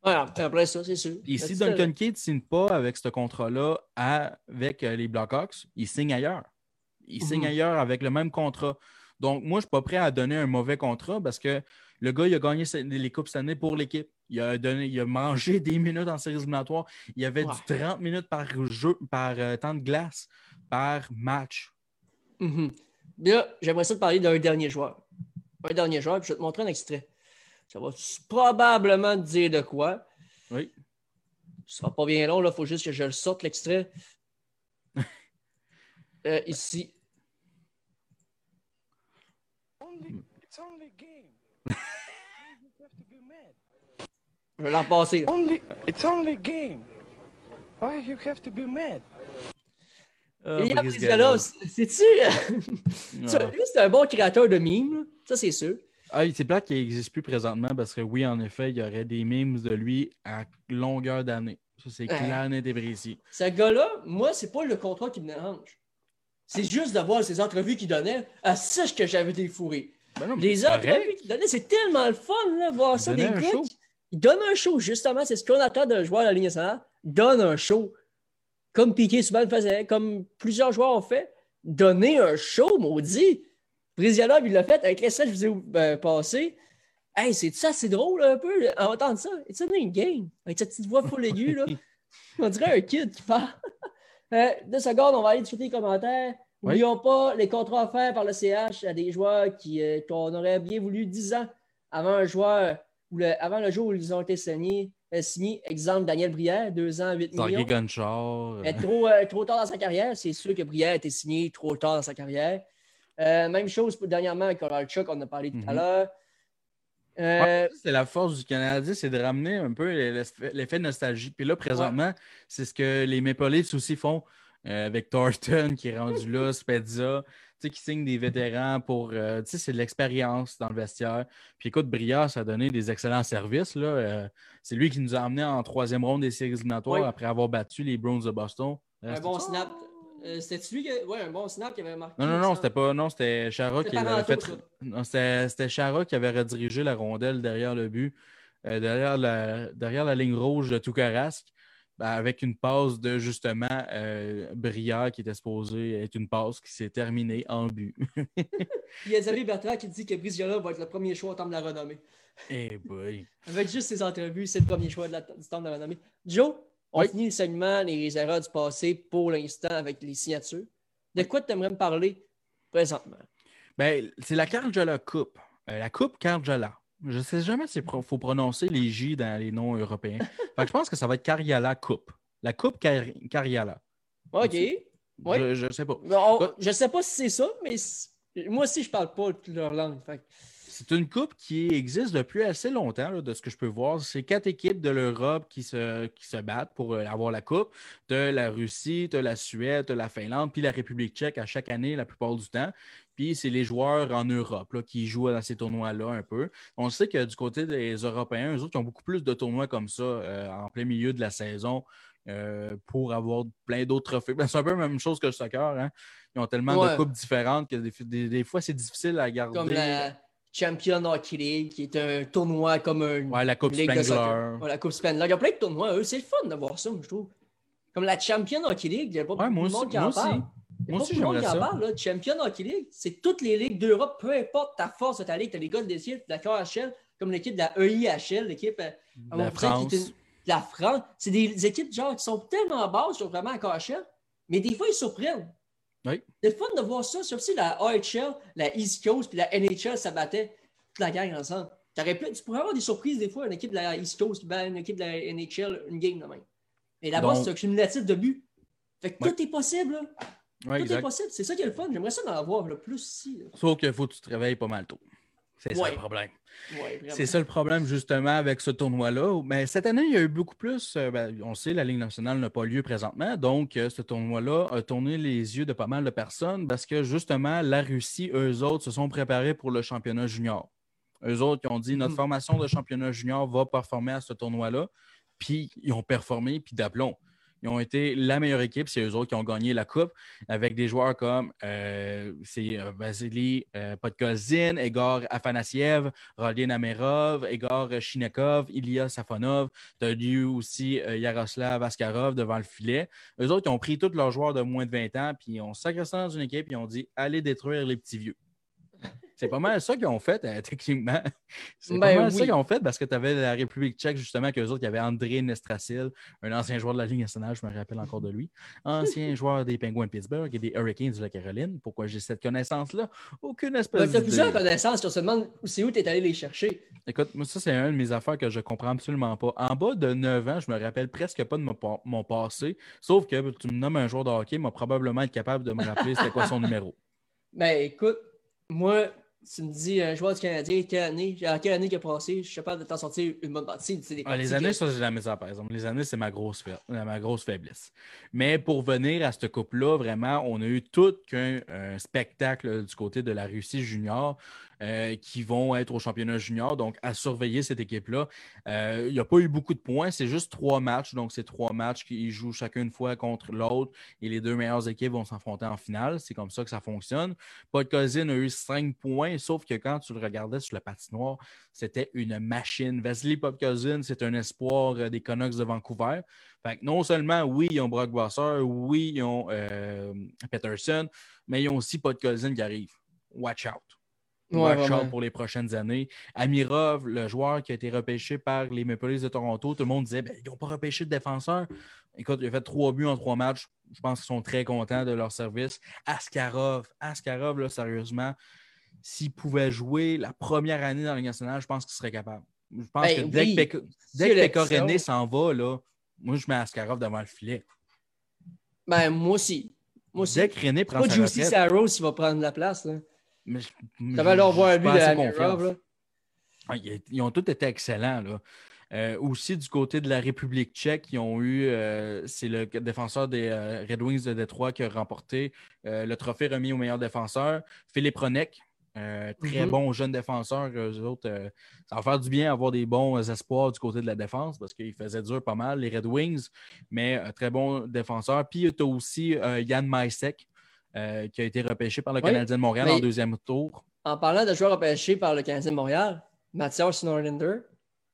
Ouais, après ça, c'est sûr. Et si Duncan Keith ne signe pas avec ce contrat-là avec euh, les Blackhawks, il signe ailleurs. Il signe mhm. ailleurs avec le même contrat. Donc, moi, je ne suis pas prêt à donner un mauvais contrat parce que le gars, il a gagné les Coupes cette année pour l'équipe. Il a, donné, il a mangé des minutes en séries éliminatoires. Il y avait du 30 minutes par jeu, par euh, temps de glace, par match. Mhm. Là, j'aimerais ça te parler d'un dernier joueur. Un dernier joueur, puis je vais te montrer un extrait. Ça va probablement te dire de quoi. Oui. Ce sera pas bien long, il faut juste que je le sorte, l'extrait. euh, ici. L'en passer. Only, it's only game. Why you have to be mad? Et là, c'est-tu. lui, c'est un bon créateur de mimes, ça c'est sûr. Ah, c'est plate qu'il n'existe plus présentement parce que oui, en effet, il y aurait des memes de lui à longueur d'année. Ça, c'est clair, net et précis. Ce gars-là, moi, c'est pas le contrat qui me dérange. C'est juste de voir ces entrevues qu'il donnait. À ça que j'avais des fourrés. Ben les entrevues qu'il donnait, c'est tellement le fun, de voir ça. Des gars il donne un show, justement. C'est ce qu'on attend d'un joueur de la ligne nationale. Donne un show. Comme Piquet Subban faisait, comme plusieurs joueurs ont fait. Donner un show, maudit. Brizianov, il l'a fait avec les je vous ai euh, passé? Hey, c'est ça, c'est drôle un peu, en entendre ça. It's a game. Avec cette petite voix full aiguë, là. On dirait un kid qui parle. euh, deux secondes, on va aller discuter les commentaires. N'oublions pas les contrats offerts par le CH à des joueurs qui, euh, qu'on aurait bien voulu 10 ans avant un joueur, ou avant le jour où ils ont été signés. Euh, signé, exemple, Daniel Brière, 2 ans, 8 millions. Gonchard. trop, trop tard dans sa carrière. C'est sûr que Brière a été signé trop tard dans sa carrière. Euh, même chose pour, dernièrement avec Kolarchuk, on a parlé tout à mhm. l'heure. Euh, c'est la force du Canadien, c'est de ramener un peu l'effet de nostalgie. Puis là, présentement, c'est ce que les Maple Leafs aussi font euh, avec Thornton qui est rendu là, Spezza, qui signe des vétérans pour. c'est de l'expérience dans le vestiaire. Puis écoute, Briard, ça a donné des excellents services. c'est lui qui nous a amenés en troisième ronde des séries éliminatoires après avoir battu les Browns de Boston. Un bon snap. Euh, c'était lui qui ouais, un bon snap qui avait marqué. Non, non, non, c'était pas. Non, c'était Chara qui avait fait. C'était Chara qui avait redirigé la rondelle derrière le but, euh, derrière, la, derrière la ligne rouge de Toukarasque, ben, avec une passe de justement euh, Briard qui était supposé être une passe qui s'est terminée en but. Il y a Xavier Bertrand qui dit que Briziola va être le premier choix en termes de la renommée. Eh boy. Avec juste ses entrevues, c'est le premier choix de la, du temps de la renommée. Joe, on finit le segment les erreurs du passé pour l'instant avec les signatures. De quoi tu aimerais me parler présentement? Ben, c'est la Carjala Coupe. Euh, la Coupe Carjala. Je ne sais jamais s'il faut prononcer les J dans les noms européens. je pense que ça va être Cariala Coupe. La Coupe Car Cariala. OK. Je ne sais pas. je ne sais pas si c'est ça, mais moi aussi, je ne parle pas leur langue. C'est une coupe qui existe depuis assez longtemps, de ce que je peux voir. C'est quatre équipes de l'Europe qui se, qui se battent pour euh, avoir la coupe. Tu as la Russie, tu la Suède, tu la Finlande, puis la République tchèque à chaque année, la plupart du temps. Puis c'est les joueurs en Europe qui jouent dans ces tournois-là un peu. On sait que du côté des Européens, eux autres, ils ont beaucoup plus de tournois comme ça euh, en plein milieu de la saison. Euh, pour avoir plein d'autres trophées. Ben, c'est un peu la même chose que le soccer. Hein. Ils ont tellement de coupes différentes que des, fois, c'est difficile à garder. Comme la, Champion Hockey League, qui est un tournoi comme un. Ouais, la Coupe Spengler. Ouais, la Coupe Spengler. Il y a plein de tournois, eux. C'est le fun de voir ça, je trouve. Comme la Champion Hockey League, il n'y a pas beaucoup de monde qui en parle. Moi aussi, j'aimerais ça. Parle, là. Champion Hockey League, c'est toutes les ligues d'Europe, peu importe ta force de ta ligue. Tu as les gars de l'équipe de la KHL, comme l'équipe de la EIHL, l'équipe euh, de la France. la France. C'est des équipes genre qui sont tellement basses sur vraiment la KHL, mais des fois, ils surprennent. Oui. C'est fun de voir ça. Sur aussi la AHL, la East Coast puis la NHL ça battait toute la gang ensemble. tu pourrais avoir des surprises des fois, une équipe de la East Coast bat une équipe de la NHL, une game de même. Et là-bas, c'est un cumulatif de buts. Fait que tout est possible. Tout est possible. C'est ça qui est le fun. J'aimerais ça en avoir le plus ici. Sauf qu'il faut que tu te réveilles pas mal tôt. C'est Ouais. ça le problème. Ouais. C'est ça le problème justement avec ce tournoi-là. Mais cette année, il y a eu beaucoup plus. euh, ben, on sait, la Ligue nationale n'a pas lieu présentement. Donc, euh, ce tournoi-là a tourné les yeux de pas mal de personnes parce que justement, la Russie, eux autres, se sont préparés pour le championnat junior. Eux autres, ils ont dit notre Mhm. formation de championnat junior va performer à ce tournoi-là. Puis, ils ont performé, puis d'aplomb. Ils ont été la meilleure équipe, c'est eux autres qui ont gagné la Coupe avec des joueurs comme euh, euh, Vasily euh, Podkozin, Egor Afanasiev, Rodin Amerov, Egor Shinekov, Ilya Safonov. Tu as eu aussi euh, Yaroslav Askarov devant le filet. Eux autres, ils ont pris tous leurs joueurs de moins de 20 ans, puis ils ont sacré ça dans une équipe, puis ils ont dit allez détruire les petits vieux. C'est pas mal ça qu'ils ont fait, euh, techniquement. C'est pas Ben mal ça qu'ils ont fait parce que tu avais la République tchèque, justement, qu'eux autres, il y avait André Nestrasil, un ancien joueur de la Ligue nationale, je me rappelle encore de lui. Ancien joueur des Penguins de Pittsburgh et des Hurricanes de la Caroline. Pourquoi j'ai cette connaissance-là? Aucune Ben, espèce T'as d'idée. plusieurs connaissances, on se demande c'est où tu es allé les chercher. Écoute, moi, ça, c'est une de mes affaires que je comprends absolument pas. En bas de 9 ans, je me rappelle presque pas de mon passé, sauf que tu me nommes un joueur de hockey, m'a probablement être capable de me rappeler c'était quoi son numéro. Ben écoute, moi, tu me dis un joueur du Canadien, quelle année, à quelle année qui a passé, je suis capable de t'en sortir une bonne partie. Des Ah, les années, que- ça, j'ai la misère, par exemple. Les années, c'est ma grosse, fa- euh, ma grosse faiblesse. Mais pour venir à cette coupe-là, vraiment, on a eu tout qu'un un spectacle euh, du côté de la Russie junior euh, qui vont être au championnat junior. Donc, à surveiller cette équipe-là. Euh, il n'y a pas eu beaucoup de points. C'est juste trois matchs. Donc, c'est trois matchs qui jouent chacun une fois contre l'autre. Et les deux meilleures équipes vont s'affronter en finale. C'est comme ça que ça fonctionne. Podkozin a eu cinq points, sauf que quand tu le regardais sur le patinoire, c'était une machine. Vasily Podkozin, c'est un espoir euh, des Canucks de Vancouver. Fait que non seulement, oui, ils ont Brock Bosseur, oui, ils ont Peterson, mais ils ont aussi Podkozin qui arrive. Watch out. Ouais, pour les prochaines années. Amirov, le joueur qui a été repêché par les Maple Leafs de Toronto, tout le monde disait ben, ils n'ont pas repêché de défenseur. Écoute, il a fait trois buts en trois matchs. Je pense qu'ils sont très contents de leur service. Askarov, Askarov, là, sérieusement, s'il pouvait jouer la première année dans Ligue nationale, je pense qu'il serait capable. Je pense Ben que dès oui. que, le René s'en va, là, moi, je mets Askarov devant le filet. Ben moi aussi. Moi aussi. Dès que René prend Pas sa Juicy Saros qui va prendre la place. Là. Mais je- Ça va leur voir confiant. là. Ah, Ils ils ont tous été excellents. Là. Euh, aussi, du côté de la République tchèque, ils ont eu, euh, c'est le défenseur des euh, Red Wings de Détroit qui a remporté le trophée remis au meilleur défenseur. Philippe Ronek, très Mhm. bon jeune défenseur. Eux autres, ça va faire du bien avoir des bons espoirs du côté de la défense parce qu'ils faisaient dur pas mal, les Red Wings, mais très bon défenseur. Puis, tu as aussi Yann Maisek, euh, qui a été repêché par le Oui, Canadien de Montréal en deuxième tour. En parlant de joueurs repêchés par le Canadien de Montréal, Mathias Norlander,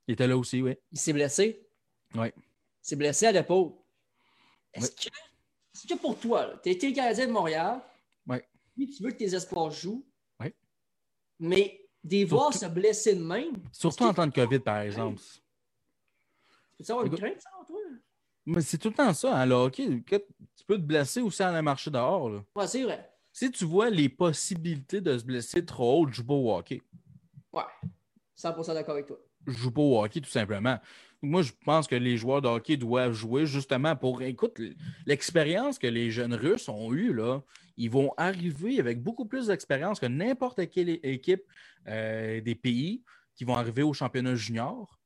Il était là aussi, oui. il s'est blessé. Oui. Il s'est blessé à l'épaule. Est-ce que, est-ce que pour toi, tu es le Canadien de Montréal, Oui. puis tu veux que tes espoirs jouent, Oui. mais des voir se blesser de même, Surtout en temps de COVID, par exemple. peux-tu avoir une crainte, ça? Mais c'est tout le temps ça, hein, OK? que Tu peux te blesser aussi en allant marcher dehors. Là. Ouais, c'est vrai. Si tu vois les possibilités de se blesser trop haut, joue pas au hockey. Ouais. 100% d'accord avec toi. Joue pas au hockey, tout simplement. Moi, je pense que les joueurs de hockey doivent jouer justement pour. Écoute, l'expérience que les jeunes Russes ont eue, là, ils vont arriver avec beaucoup plus d'expérience que n'importe quelle équipe euh, des pays qui vont arriver au championnat junior.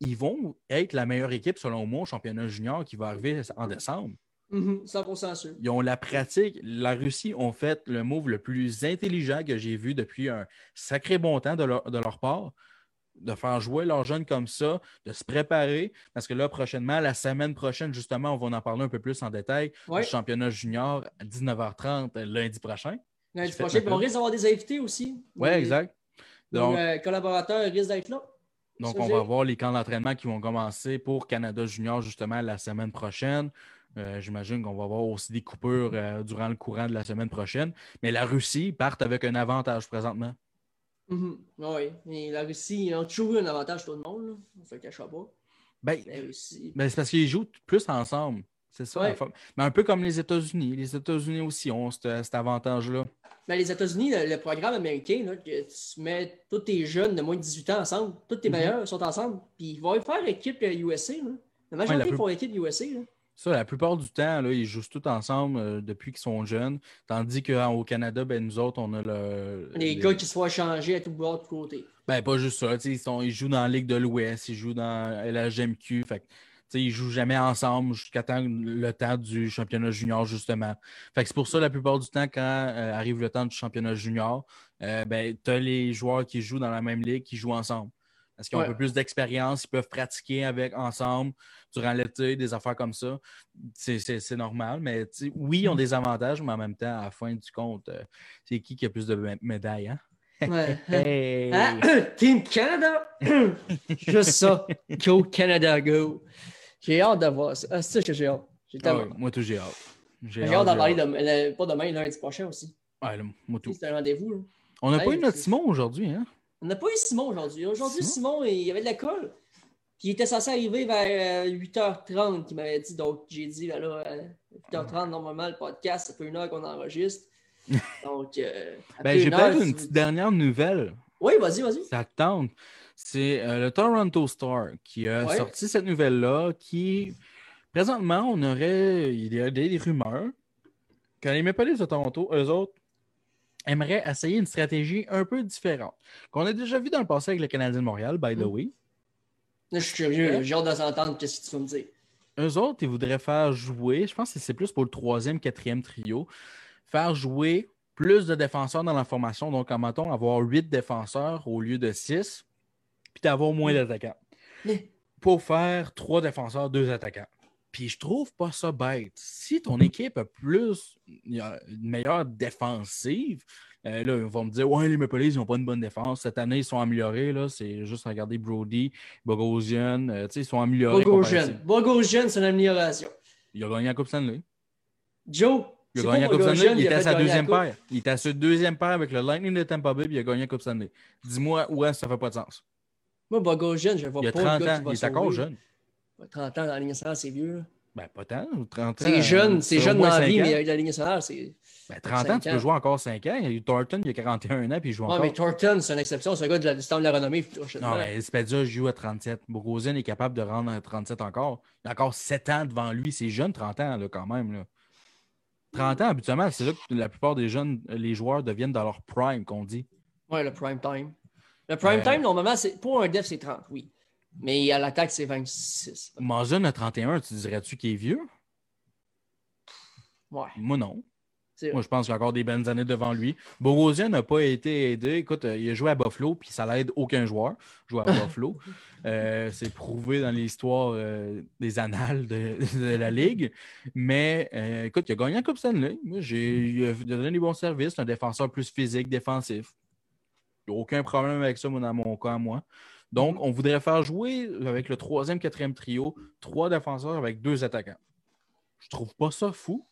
Ils vont être la meilleure équipe, selon moi, au championnat junior qui va arriver en décembre. Mhm, 100% sûr. Ils ont la pratique. La Russie ont fait le move le plus intelligent que j'ai vu depuis un sacré bon temps de leur, de leur part, de faire jouer leurs jeunes comme ça, de se préparer, parce que là, prochainement, la semaine prochaine, justement, on va en parler un peu plus en détail Ouais. du championnat junior à 19h30 euh, lundi prochain. Lundi prochain, puis on risque d'avoir des invités aussi. Oui, exact. Donc, euh, collaborateurs risquent d'être là. Donc, on va voir les camps d'entraînement qui vont commencer pour Canada Junior justement la semaine prochaine. Euh, J'imagine qu'on va avoir aussi des coupures euh, durant le courant de la semaine prochaine. Mais la Russie part avec un avantage présentement. Mhm. Oui, mais la Russie, ont toujours eu un avantage tout le monde. Là. On se le cachera pas. Ben, ben, c'est parce qu'ils jouent plus ensemble. C'est ça. Ouais. la. Mais un peu comme les États-Unis. Les États-Unis aussi ont cet, avantage-là. Mais les États-Unis, le, le programme américain, là, que tu mets tous tes jeunes de moins de 18 ans ensemble, tous tes Mhm. meilleurs sont ensemble, puis ils vont faire équipe euh, USA. Là. La majorité la font équipe USA. Là. Ça, la plupart du temps, là, ils jouent tous ensemble euh, depuis qu'ils sont jeunes. Tandis qu'au Canada, ben, nous autres, on a le. Les, gars qui se font changer à tout bord de côté. Ben, pas juste ça. Ils, sont, ils jouent dans la Ligue de l'Ouest, ils jouent dans LHMQ. Fait ils jouent jamais ensemble jusqu'à le temps du championnat junior, justement. Fait que c'est pour ça, la plupart du temps, quand euh, arrive le temps du championnat junior, euh, ben, tu as les joueurs qui jouent dans la même ligue qui jouent ensemble. Parce qu'ils ont un peu plus d'expérience, ils peuvent pratiquer avec ensemble durant l'été, des affaires comme ça. C'est normal, mais oui, ils ont des avantages, mais en même temps, à la fin du compte, euh, c'est qui qui a plus de médailles, hein? Ouais. Ah, Team Canada! Juste ça. Go Canada, go! J'ai hâte de voir ça. Ah, c'est ça que j'ai hâte. Ah moi, tout, j'ai hâte. J'ai hâte d'en parler de, pas demain, lundi prochain aussi. Ouais, moi, tout. C'est un rendez-vous. On n'a pas eu notre Simon aujourd'hui, hein? On n'a pas eu Simon aujourd'hui. Aujourd'hui, Simon, il y avait de l'école. Puis il était censé arriver vers 8h30 euh, qu'il m'avait dit. Donc j'ai dit, ben là, 8h30, euh, normalement, le podcast, ça fait une heure qu'on enregistre. Donc, euh, ben, j'ai peut-être une petite dernière nouvelle. Oui, vas-y, vas-y. Ça tente. C'est le Toronto Star qui a sorti cette nouvelle-là qui, présentement, on aurait, il y a des, rumeurs que les Maple Leafs de Toronto, eux autres, aimerait essayer une stratégie un peu différente, qu'on a déjà vu dans le passé avec le Canadien de Montréal, by the mm. way. je suis curieux, j'ai hâte de s'entendre qu'est-ce que tu vas me dire? Eux autres, ils voudraient faire jouer, je pense que c'est plus pour le troisième, quatrième trio, faire jouer plus de défenseurs dans la formation. Donc, en mettons, avoir huit défenseurs au lieu de six, puis d'avoir moins mm. d'attaquants. Pour faire trois défenseurs, deux attaquants. Puis je trouve pas ça bête. Si ton équipe a plus une meilleure défensive, euh, là, ils vont me dire Ouais, les Maple Leafs, ils n'ont pas une bonne défense. Cette année, ils sont améliorés. Là. C'est juste regarder Brody, Bogosian. Euh, ils sont améliorés. Bogosian. Bogosian, c'est une amélioration. Il a gagné la Coupe Stanley. Joe. Il a gagné la Coupe Stanley. Il était à sa deuxième paire. Il était à sa deuxième paire avec le Lightning de Tampa Bay, puis il a gagné la Coupe Stanley. Dis-moi où est-ce que ça fait pas de sens? Moi, Bogosian, je vois pas. Il a 30 ans. Il est encore jeune. 30 ans dans la ligne nationale, c'est vieux. Ben, pas tant. 30 C'est jeune, c'est jeune dans la vie, mais la ligne nationale, c'est. Ben, 30 ans, tu peux jouer encore 5 ans. Thornton, il a 41 ans, puis il joue encore. Non, mais Thornton, c'est une exception. C'est un gars de la distance de la renommée. Non, mais Spedia joue à 37. Bogosian est capable de rendre à 37 encore. Il a encore 7 ans devant lui. C'est jeune, 30 ans, là, quand même. Là. 30 ans, habituellement, c'est là que la plupart des jeunes, les joueurs deviennent dans leur prime, qu'on dit. Ouais, le prime time. Le prime time, normalement, pour un def, c'est 30, oui. Mais à l'attaque, c'est 26. Mazen a 31, tu dirais-tu qu'il est vieux? Ouais. Moi, non. Moi, je pense qu'il a encore des bonnes années devant lui. Borosian n'a pas été aidé. Écoute, euh, il a joué à Buffalo, puis ça l'aide aucun joueur. Jouer à Buffalo. Euh, c'est prouvé dans l'histoire euh, des annales de, la Ligue. Mais écoute, il a gagné la Coupe Stanley. Moi, j'ai, il a donné des bons services. un défenseur plus physique, défensif. Il n'y a aucun problème avec ça, moi, dans mon cas, moi. Donc, on voudrait faire jouer avec le troisième, quatrième trio, trois défenseurs avec deux attaquants. Je trouve pas ça fou.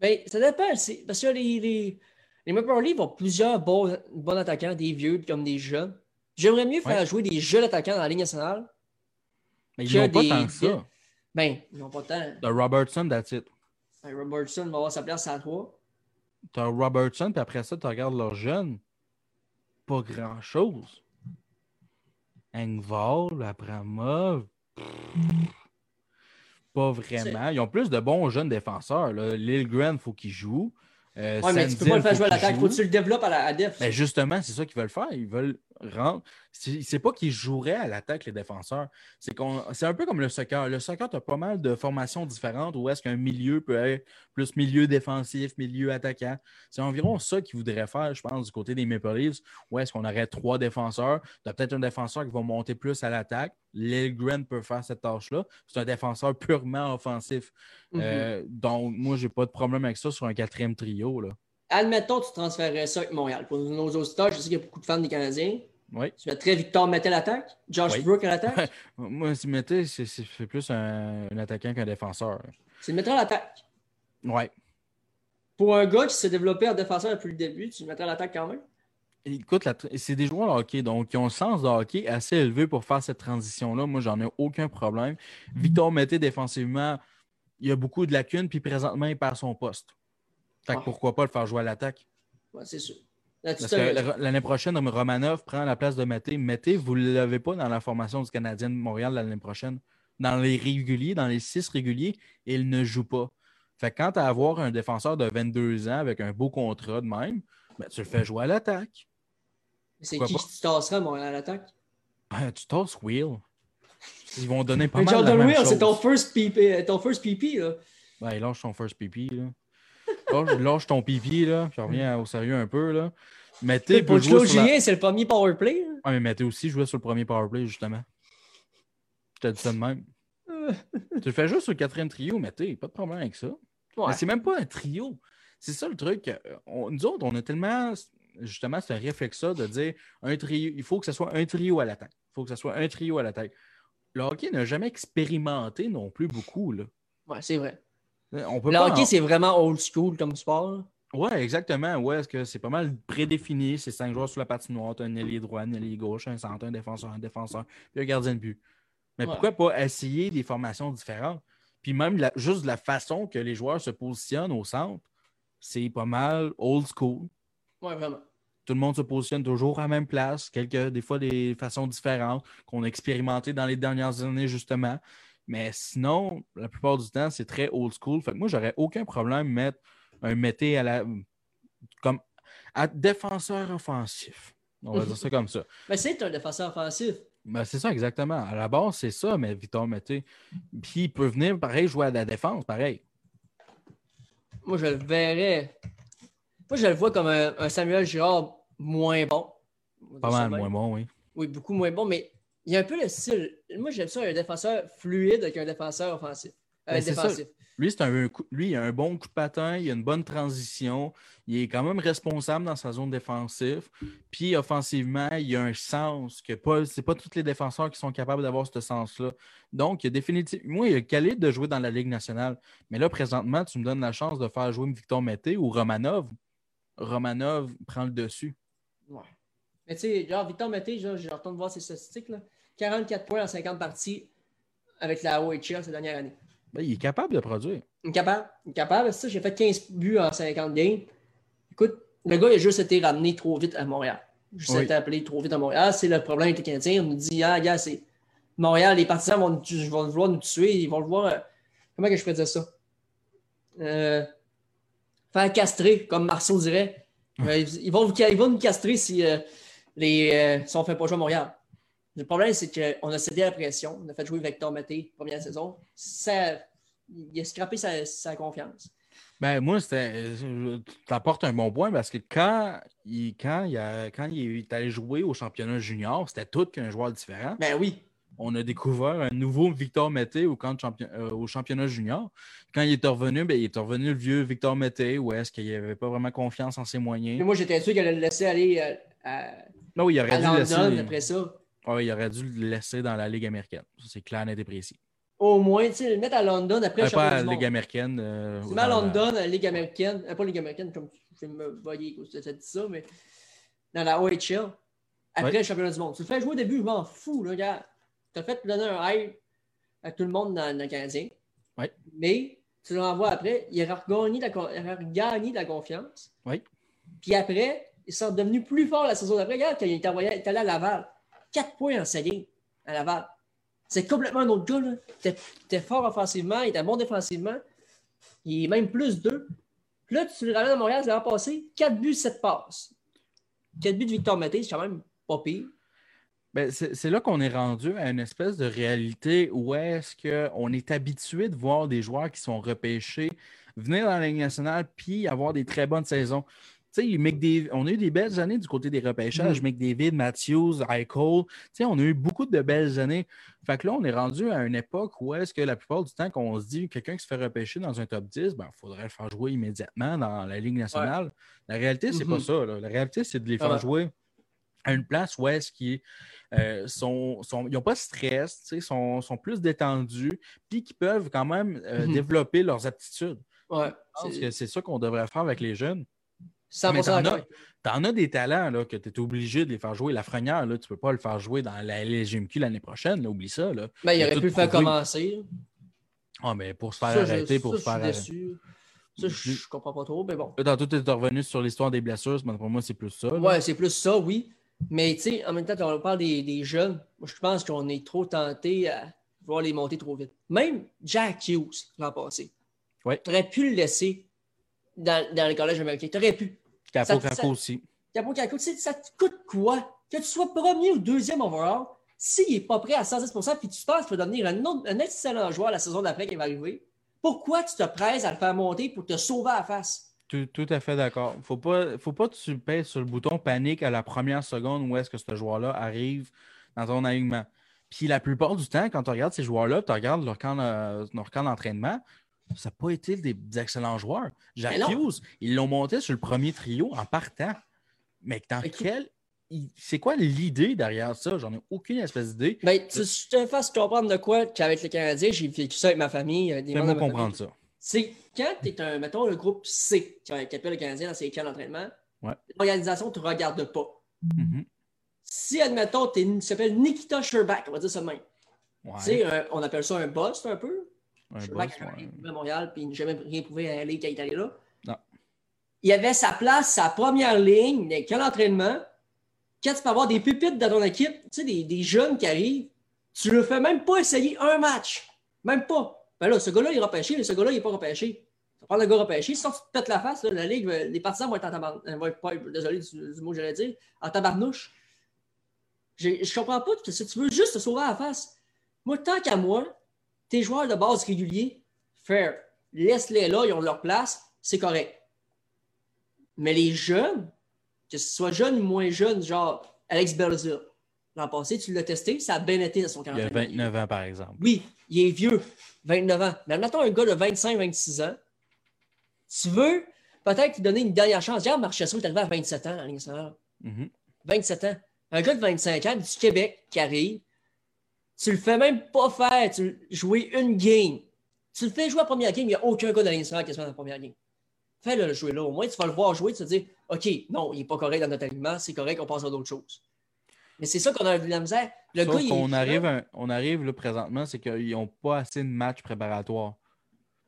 Bien, ça dépend. Parce que les, les, les Maple Leafs ont plusieurs bons, bons, attaquants, des vieux comme des jeunes. J'aimerais mieux faire jouer des jeunes attaquants dans la Ligue nationale. Mais ils n'ont pas tant que ça. Ben, ils n'ont pas tant. The Robertson, that's it. Ben, Robertson va avoir sa place à toi. as Robertson, puis après ça, tu regardes leurs jeunes. Pas grand-chose. Engval, Abramov. Pas vraiment. Ils ont plus de bons jeunes défenseurs. Lil Grant, il faut qu'il joue. Euh, ouais, mais tu peux pas le faire jouer à l'attaque. Faut que tu le développes à la à def. Ben, justement, c'est ça qu'ils veulent faire. Ils veulent rendre. C'est pas qu'ils joueraient à l'attaque, les défenseurs. C'est qu'on... c'est un peu comme le soccer. Le soccer, tu as pas mal de formations différentes où est-ce qu'un milieu peut être plus milieu défensif, milieu attaquant. C'est environ ça qu'ils voudraient faire, je pense, du côté des Maple Leafs, où est-ce qu'on aurait trois défenseurs. Tu as peut-être un défenseur qui va monter plus à l'attaque. Lil Grant peut faire cette tâche-là. C'est un défenseur purement offensif. Mm-hmm. Euh, donc, moi, j'ai pas de problème avec ça sur un quatrième trio. Là admettons, tu transférerais ça avec Montréal. Pour nos auditeurs, je sais qu'il y a beaucoup de fans des Canadiens. Oui. Tu mettrais Victor Mettel à l'attaque, Josh Brook à l'attaque? Moi, si Mettel, c'est plus un, attaquant qu'un défenseur. Tu le mettrais à l'attaque. Oui. Pour un gars qui s'est développé en défenseur depuis le début, tu le mettrais à l'attaque quand même? Écoute, c'est des joueurs de hockey, donc ils ont un sens de hockey assez élevé pour faire cette transition-là. Moi, j'en ai aucun problème. Victor Mété, défensivement, il y a beaucoup de lacunes, puis présentement, il perd son poste. Fait que pourquoi pas le faire jouer à l'attaque? Ouais, c'est sûr. L'année prochaine, Romanov prend la place de Mété. Mété, vous ne l'avez pas dans la formation du Canadien de Montréal l'année prochaine. dans les réguliers, dans les six réguliers, il ne joue pas. Fait que quand tu as à avoir un défenseur de 22 ans avec un beau contrat de même, ben, tu le fais jouer à l'attaque. C'est qui qui tu tasserais, mon à l'attaque? Ben, tu tasses Will. Ils vont donner pas mal Jordan Will, c'est ton first PP, ton first PP, là. Ben, lâche ton first là. Lâche, lâche ton pipi, là, puis reviens au sérieux un peu, là. Mettez Pour jouer sur la... C'est le premier power play. là. Ouais, mais Mettez aussi jouer sur le premier powerplay, justement. Je te dis ça de même. tu le fais juste sur le quatrième trio, Mettez, pas de problème avec ça. Ouais. C'est même pas un trio. C'est ça le truc. euh, on- nous autres, on a tellement justement ce réflexe-là de dire un trio, il faut que ce soit un trio à l'attaque. Il faut que ce soit un trio à l'attaque. Le hockey n'a jamais expérimenté non plus beaucoup. Là. Ouais, c'est vrai. On peut Le pas hockey, en- c'est vraiment old school comme sport. Ouais, exactement. Ouais, est-ce que c'est pas mal prédéfini? C'est cinq joueurs sur la patinoire, t'as un ailier droit, un ailier gauche, un centre, un défenseur, un défenseur, puis un gardien de but. Mais Ouais. pourquoi pas essayer des formations différentes? Puis même la- juste la façon que les joueurs se positionnent au centre, c'est pas mal old school. Ouais, vraiment. Tout le monde se positionne toujours à la même place, quelques, des fois des façons différentes qu'on a expérimentées dans les dernières années, justement. Mais sinon, la plupart du temps, c'est très old school. Fait que moi, j'aurais aucun problème à mettre un mété à la. comme à défenseur offensif. On va dire ça comme ça. Mais c'est un défenseur offensif. Ben, c'est ça, exactement. À la base, c'est ça, mais Victor Mété. Puis il peut venir, pareil, jouer à la défense, pareil. Moi, je le verrais. Moi, je le vois comme un, un Samuel Girard moins bon. Pas mal moins bon, oui. Oui, beaucoup moins bon, mais il y a un peu le style. Moi, j'aime ça un défenseur fluide avec un défenseur offensif. Euh, Ben, défensif. Lui, c'est un, coup- lui, il a un bon coup de patin, il a une bonne transition, il est quand même responsable dans sa zone défensive. Puis offensivement, il a un sens que pas, c'est pas tous les défenseurs qui sont capables d'avoir ce sens-là. Donc, il a définitivement, moi, il a le calibre de jouer dans la Ligue nationale. Mais là, présentement, tu me donnes la chance de faire jouer Victor Mété ou Romanov. Romanov prend le dessus. Ouais. Mais tu sais, genre, Victor Mété, genre, j'ai retourné voir ses statistiques. Là. 44 points en 50 parties avec la OHL cette dernière année. Ben, il est capable de produire. Incapable. Incapable. Ça, j'ai fait 15 buts en 50 games. Écoute, le gars, il a juste été ramené trop vite à Montréal. Juste Oui. été appelé trop vite à Montréal. C'est le problème avec les Canadiens. On nous dit, ah, gars, c'est Montréal, les partisans vont, nous vont vouloir nous tuer. Ils vont le voir. euh, Comment que je peux dire ça? Euh, faire castrer, comme Marceau dirait. Euh, ils, vont, ils vont nous castrer si, euh, les, euh, si on ne fait pas jouer à Montréal. Le problème, c'est qu'on a cédé à la pression. On a fait jouer Victor Maté première saison. Ça, il a scrappé sa, sa confiance. Ben, moi. Tu apportes un bon point parce que quand il, quand il, a- quand il est allé jouer au championnat junior, c'était tout qu'un joueur différent. Ben oui. On a découvert un nouveau Victor Mété au, camp de champion- euh, au championnat junior. Quand il est revenu, ben, il est revenu le vieux Victor Mété, où est-ce qu'il n'avait pas vraiment confiance en ses Mais moyens. moi, j'étais sûr qu'elle allait le laisser aller euh, à, Non, il aurait à dû le London laisser. après ça. Ouais, il aurait dû le laisser dans la Ligue américaine. Ça, c'est clair, net et précis. Au moins, tu sais, le mettre à London après Euh, le pas à championnat la Ligue américaine. euh, Tu mets à London, à la Ligue américaine, euh, pas Ligue américaine, comme vais me voyer, que tu as dit ça, mais dans la OHL, après Ouais. le championnat du monde. Tu le fais jouer au début, je m'en fous, là, gars. Tu as fait donner un hype à tout le monde dans, dans le Canadien. Ouais. Mais tu l'envoies après, il aura regagné de la, il regagné la confiance. Oui. Puis après, ils sont devenus plus forts la saison d'après. Regarde, quand il est, allé à Laval, 4 points en série à Laval. C'est complètement un autre gars. Là. Il était- fort offensivement, il était bon défensivement. Il est même plus 2. Puis là, tu le ramènes à Montréal, ça va passer 4 buts, 7 passes. 4 buts de Victor Maté, c'est quand même pas pire. Ben, c'est c'est là qu'on est rendu à une espèce de réalité où est-ce qu'on est habitué de voir des joueurs qui sont repêchés venir dans la Ligue nationale puis avoir des très bonnes saisons. McDavid- on a eu des belles années du côté des repêchages. McDavid, Matthews, Eichel. On a eu beaucoup de belles années. Fait que là, on est rendu à une époque où est-ce que la plupart du temps, qu'on se dit quelqu'un qui se fait repêcher dans un top 10, ben, il faudrait le faire jouer immédiatement dans la Ligue nationale. La réalité, c'est Mhm. pas ça. là. La réalité, c'est de les faire Ah jouer à une place où est-ce qu'ils euh, sont, sont- ils n'ont pas de stress, sont, sont plus détendus, puis qui peuvent quand même euh, Mhm. développer leurs aptitudes. Ouais. Je pense que c'est ça qu'on devrait faire avec les jeunes. 100% Mais t'en as, t'en as des talents là, que tu es obligé de les faire jouer. Lafrenière, là, tu ne peux pas le faire jouer dans la LGMQ l'année prochaine. là, oublie ça. Là. Ben, il aurait tout pu le faire commencer. Ah, mais pour se faire Ça, arrêter, pour ça, se faire je suis déçu. Ça, je, je comprends pas trop, mais bon. Là, tantôt, tu es revenu sur l'histoire des blessures. mais pour moi, c'est plus ça. là. Ouais, c'est plus ça, oui. Mais tu sais, en même temps, quand on parle des, des jeunes, moi, je pense qu'on est trop tenté à, vouloir les monter trop vite. Même Jack Hughes l'an passé. Ouais. Tu aurais pu le laisser dans, dans le collège américain. Tu aurais pu. Capo Caco aussi. Capo Caco, ça te coûte quoi? Que tu sois premier ou deuxième overall, s'il n'est pas prêt à 110% puis tu penses qu'il va devenir un, autre- un excellent joueur la saison d'après qui va arriver, pourquoi tu te presses à le faire monter pour te sauver à la face? Tout, tout à fait d'accord. Faut pas, faut pas que tu pèses sur le bouton panique à la première seconde où est-ce que ce joueur-là arrive dans ton alignement. Puis la plupart du temps, quand tu regardes ces joueurs-là, tu regardes leur camp, de- leur camp d'entraînement, ça n'a pas été des, des excellents joueurs. Jack. Hughes, ils l'ont monté sur le premier trio en partant. Mais dans quel. C'est quoi l'idée derrière ça? J'en ai aucune espèce d'idée. Ben, tu, je te fasse comprendre de quoi qu'avec les Canadiens, j'ai vécu ça avec ma famille. Fais-moi comprendre famille. ça. C'est quand tu es un, mettons, le groupe C qui appelle le Canadien dans ses camps d'entraînement, Ouais. l'organisation ne te regarde pas. Mhm. Si, admettons, tu s'appelles Nikita Sherbak, on va dire ça de même. Ouais. Tu sais, un- on appelle ça un boss un peu. Sherbak boss, a ouais. rien prouvé à Montréal, puis il n'a jamais rien prouvé à aller quand il est allé là. Non. Il avait sa place, sa première ligne, mais quel entraînement. Quand tu peux avoir des pépites dans ton équipe, tu sais, des, des jeunes qui arrivent, tu ne le fais même pas essayer un match. Même pas. Ben là, ce gars-là, il est repêché, mais ce gars-là, il n'est pas repêché. Tu vas prendre le gars repêché, si tu te pètes la face, là, la ligue, va- les partisans vont être en tabarnouche. pas- désolé du, du mot que j'allais dire, en tabarnouche. Je comprends pas que si tu veux juste te sauver à la face. Moi, tant qu'à moi, tes joueurs de base réguliers, fair. Laisse-les là, ils ont leur place, c'est correct. Mais les jeunes, que ce soit jeune ou moins jeune, genre Alex Belzil, l'an passé, tu l'as testé, ça a bien été dans son Il a calendrier. 29 ans, par exemple. Oui, il est vieux, 29 ans. Mais admettons un gars de 25-26 ans. Tu veux peut-être lui donner une dernière chance. Regarde, Marchessault est arrivé à 27 ans. Mhm. 27 ans. Un gars de 25 ans du Québec qui arrive, tu le fais même pas faire tu, jouer une game. Tu le fais jouer la première game, il n'y a aucun gars Ligue nationale qui se dans la première game. Fais-le jouer là. Au moins, tu vas le voir jouer, tu vas te dire OK, non, il n'est pas correct dans notre alignement, c'est correct, on passe à d'autres choses. Mais c'est ça qu'on a de la misère. Le Sauf gars, il est qu'on arrive, un- on arrive là, présentement, c'est qu'ils n'ont pas assez de matchs préparatoires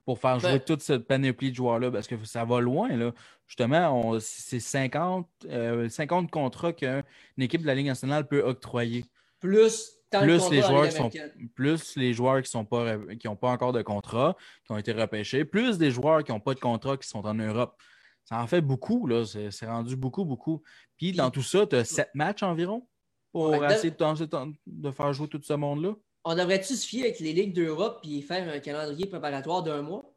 pour faire jouer Ben- toute cette panoplie de joueurs-là, parce que ça va loin. Là. Justement, on- c'est 50, euh, 50 contrats qu'une équipe de la Ligue nationale peut octroyer. plus Plus les, joueurs qui sont, plus les joueurs qui n'ont pas, qui ont pas encore de contrat, qui ont été repêchés, plus des joueurs qui n'ont pas de contrat qui sont en Europe. Ça en fait beaucoup, là. C'est rendu beaucoup, beaucoup. Puis dans tout ça, tu as sept matchs environ pour Ouais, essayer de, de faire jouer tout ce monde-là? On devrait-tu se fier avec les ligues d'Europe et faire un calendrier préparatoire d'un mois?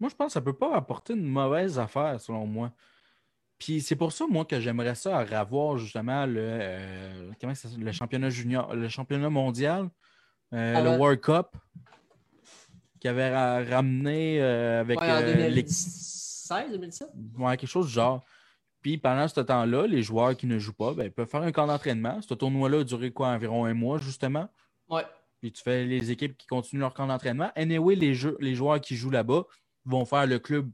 Moi, je pense que ça ne peut pas apporter une mauvaise affaire, selon moi. Puis c'est pour ça, moi, que j'aimerais ça revoir justement le, euh, comment ça le championnat junior, le championnat mondial, euh, Ah le. World Cup, qui avait ra- ramené euh, avec Ouais, en euh, les- 2016, 2017? ouais, quelque chose du genre. Puis pendant ce temps-là, les joueurs qui ne jouent pas, ben, ils peuvent faire un camp d'entraînement. Ce tournoi-là a duré quoi, environ un mois, justement? Ouais. Puis tu fais les équipes qui continuent leur camp d'entraînement. Anyway, les, jeux, les joueurs qui jouent là-bas vont faire le club.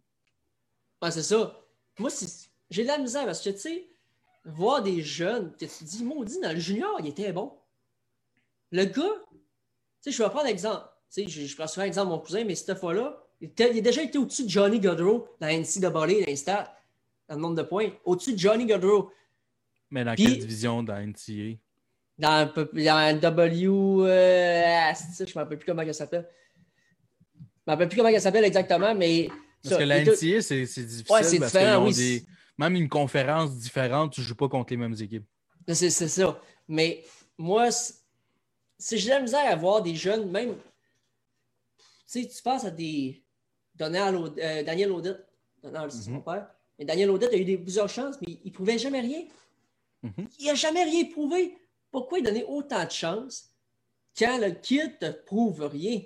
Ouais, c'est ça. Moi, c'est- j'ai de la misère parce que, tu sais, voir des jeunes, que tu te dis, maudit, dans le junior, il était bon. Le gars, tu sais, je vais prendre l'exemple. Tu sais, je, je prends souvent l'exemple de mon cousin, mais cette fois-là, il, il a déjà été au-dessus de Johnny Godrow dans NCAA, dans stats, dans le nombre de points. Au-dessus de Johnny Godrow. Mais dans Puis- quelle division dans NCA? Dans, dans W. Euh, ça, je ne me rappelle plus comment elle s'appelle. Je ne me rappelle plus comment elle s'appelle exactement, mais. Parce ça, que la NCA, c'est difficile. Ouais, parce différent, qu'ils ont oui, des- Même une conférence différente, tu ne joues pas contre les mêmes équipes. C'est ça. Mais moi, si j'ai la misère à voir des jeunes, même. Tu sais, tu penses à des. Daniel Aud- euh, Daniel. Daniel, c'est Mhm. mon père. Mais Daniel Audette a eu des, plusieurs chances, mais il ne prouvait jamais rien. Mhm. Il n'a jamais rien prouvé. Pourquoi il donnait autant de chances quand le kid ne te prouve rien?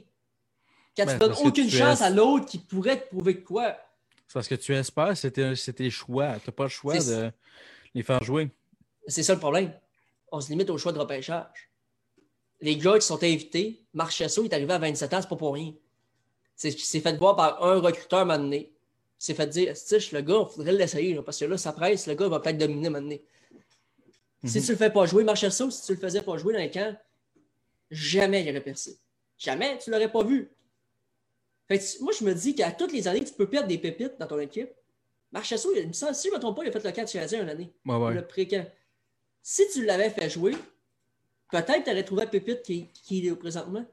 Quand Ben, tu donnes parce que aucune chance à l'autre qui pourrait te prouver de quoi? C'est parce que tu espères, c'était c'est tes choix. Tu n'as pas le choix C'est- de les faire jouer. C'est ça le problème. On se limite au choix de repêchage. Les gars qui sont invités, Marchesso est arrivé à 27 ans, c'est pas pour rien. C'est il s'est fait voir par un recruteur. Il s'est fait dire Stitch, le gars, il faudrait l'essayer, parce que là, ça presse, le gars va peut-être dominer un moment donné. Si Mhm. tu le fais pas jouer, Marchesso, si tu le faisais pas jouer dans les camps, jamais il aurait percé. Jamais, tu l'aurais pas vu. Fait que, moi, je me dis qu'à toutes les années, tu peux perdre des pépites dans ton équipe. Marchesso, il me semble, si je ne me trompe pas, il a fait le camp de Canadien une année Ouais, ouais. le pré-camp. Si tu l'avais fait jouer, peut-être tu aurais trouvé la pépite qui, qui est présentement.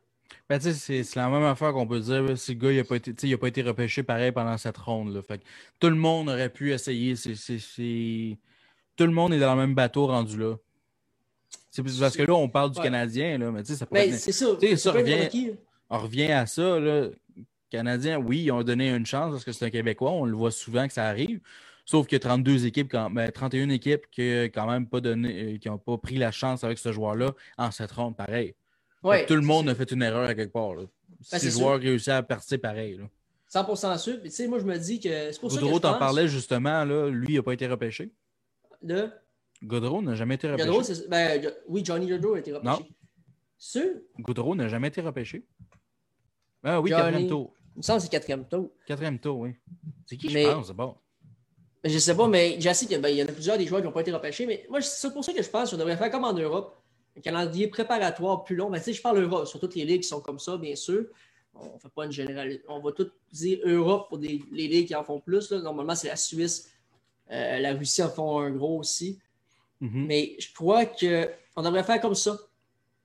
Ben, c'est la même affaire qu'on peut dire. Si le gars n'a pas, été, il a pas été repêché pareil pendant cette ronde. Là. Fait tout le monde aurait pu essayer. Tout le monde est dans le même bateau rendu là. C'est parce que là, on parle du Canadien, là, mais ça peut C'est ça. ça revient, on revient à ça. Là. Canadiens, oui, ils ont donné une chance parce que c'est un Québécois. On le voit souvent que ça arrive. Sauf qu'il y a 32 équipes, quand, 31 ben, équipes qui n'ont quand même pas donné, euh, qui n'ont pas pris la chance avec ce joueur-là en cette ronde, pareil. tout le monde a fait une erreur à quelque part. Là. Ben, si le joueur réussit à percer pareil. Là. 100% sûr. Tu sais, moi, je me dis que c'est pour ça que. t'en parlait justement, là, lui, il n'a pas été repêché. Gaudreau n'a jamais été repêché. Ben, oui, Johnny Gaudreau a été repêché. Non. Sûr? Gaudreau n'a jamais été repêché. Ah oui, quatrième tour. Il me semble que c'est quatrième tour. Quatrième tour, oui. C'est qui, je pense, bon. Je sais pas, mais j'ai qu'il ben, y en a plusieurs des joueurs qui n'ont pas été repêchés. Mais moi, c'est pour ça que je pense qu'on devrait faire comme en Europe, un calendrier préparatoire plus long. Sais, je parle Europe, sur toutes les ligues qui sont comme ça, bien sûr. On ne fait pas une généralité. On va tout dire Europe pour les ligues qui en font plus. Normalement, c'est la Suisse. Euh, la Russie en font un gros aussi. Mm-hmm. Mais je crois qu'on devrait faire comme ça.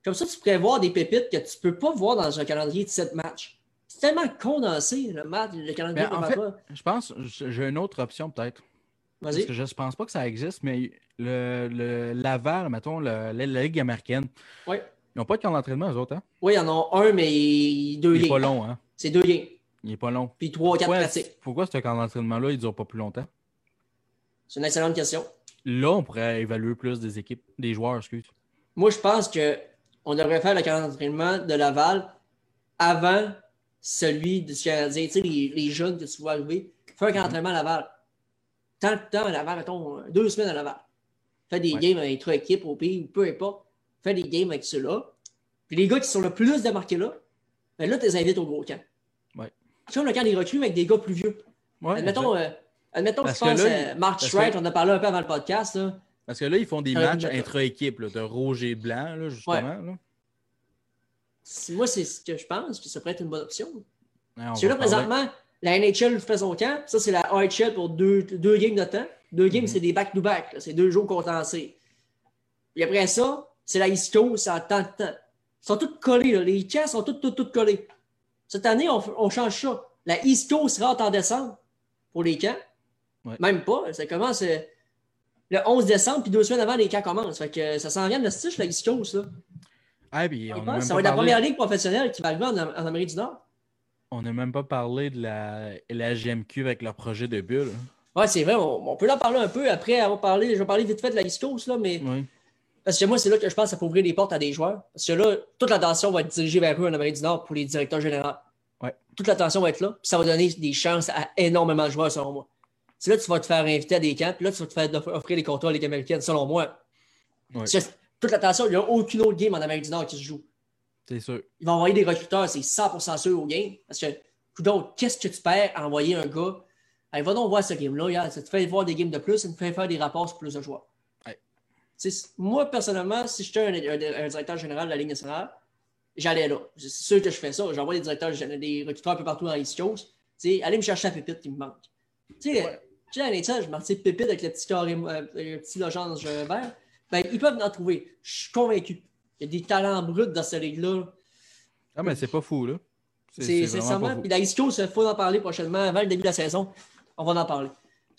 Comme ça, tu pourrais voir des pépites que tu ne peux pas voir dans un calendrier de 7 matchs. C'est tellement condensé, le match, le calendrier en fait, Je pense, j'ai une autre option peut-être. Parce que je ne pense pas que ça existe, mais le, le Laval, mettons, la Ligue américaine, oui. ils n'ont pas de camp d'entraînement, eux autres, hein? Oui, ils en ont un, mais deux Il n'est pas long, hein? C'est deux lignes. Il n'est pas long. Puis trois, quatre pratiques. Pourquoi ce camp d'entraînement-là, il ne dure pas plus longtemps? C'est une excellente question. Là, on pourrait évaluer plus des équipes, des joueurs, excuse. Moi, je pense qu'on devrait faire le camp d'entraînement de Laval avant celui du Canadien. Tu sais, les, jeunes que tu vois arriver. Fais un camp d'entraînement à Laval. Tant de temps à Laval, mettons, deux semaines à Laval. Fais des games avec trois équipes au pays, peu importe. Fais des games avec ceux-là. Puis les gars qui sont le plus démarqués là, ben là, tu les invites au gros camp. Ouais. C'est comme le camp des recrues avec des gars plus vieux. Ouais, Admettons, Admettons que je pense à Mark Streit, on a parlé un peu avant le podcast. Parce que là, ils font des matchs intra-équipes de rouge et blanc, là, justement. Moi, c'est ce que je pense, puis ça pourrait être une bonne option. Parce que là, présentement, la NHL fait son camp. Ça, c'est la RHL pour deux, deux games de temps. Deux games, mm-hmm. c'est des back-to-back. C'est deux jours condensés. Et après ça, c'est la East Coast, c'est en temps de temps. Ils sont tous collés. Les camps sont tous, tous, tous collés. Cette année, on, on change ça. La East Coast rentre en décembre pour les camps. Même pas. Ça commence euh, le 11 décembre, puis deux semaines avant, les camps commencent. Fait que ça s'en vient de stitch, la East Coast. Là. Ah, puis on ça va être la première ligue professionnelle qui va arriver en, Amérique du Nord. On n'a même pas parlé de la, la GMQ avec leur projet de bulle. Oui, c'est vrai. On, peut en parler un peu après avoir parlé. Je vais parler vite fait de la East Coast, là, mais. Parce que moi, c'est là que je pense que ça peut ouvrir les portes à des joueurs. Parce que là, toute l'attention va être dirigée vers eux en Amérique du Nord pour les directeurs généraux. Ouais. Toute l'attention va être là. Puis ça va donner des chances à énormément de joueurs, selon moi. C'est là que tu vas te faire inviter à des camps, puis là, tu vas te faire offrir des contrats à Ligue américaine, selon moi. Toute l'attention, il n'y a aucune autre game en Amérique du Nord qui se joue. C'est sûr. Ils vont envoyer des recruteurs, c'est 100% sûr au game. Parce que, d'autres, qu'est-ce que tu perds à envoyer un gars? Allez, va donc voir ce game-là. Ça te fait voir des games de plus, ça te fait faire des rapports sur plus de joueurs. Moi, personnellement, si j'étais un, un, directeur général de la Ligue nationale, j'allais là. C'est sûr que je fais ça. J'envoie des directeurs, des recruteurs un peu partout dans l'East Coast. allez me chercher la pépite qui me manque. Tu sais, tu sais, à je marquais pépite avec le petit carré, euh, le petit logange vert. Ben, ils peuvent en trouver. Je suis convaincu. Il y a des talents bruts dans cette ligue-là. Ah, mais c'est pas fou, là. C'est sincèrement. Puis la Coast, il faut en parler prochainement. Avant le début de la saison, on va en parler.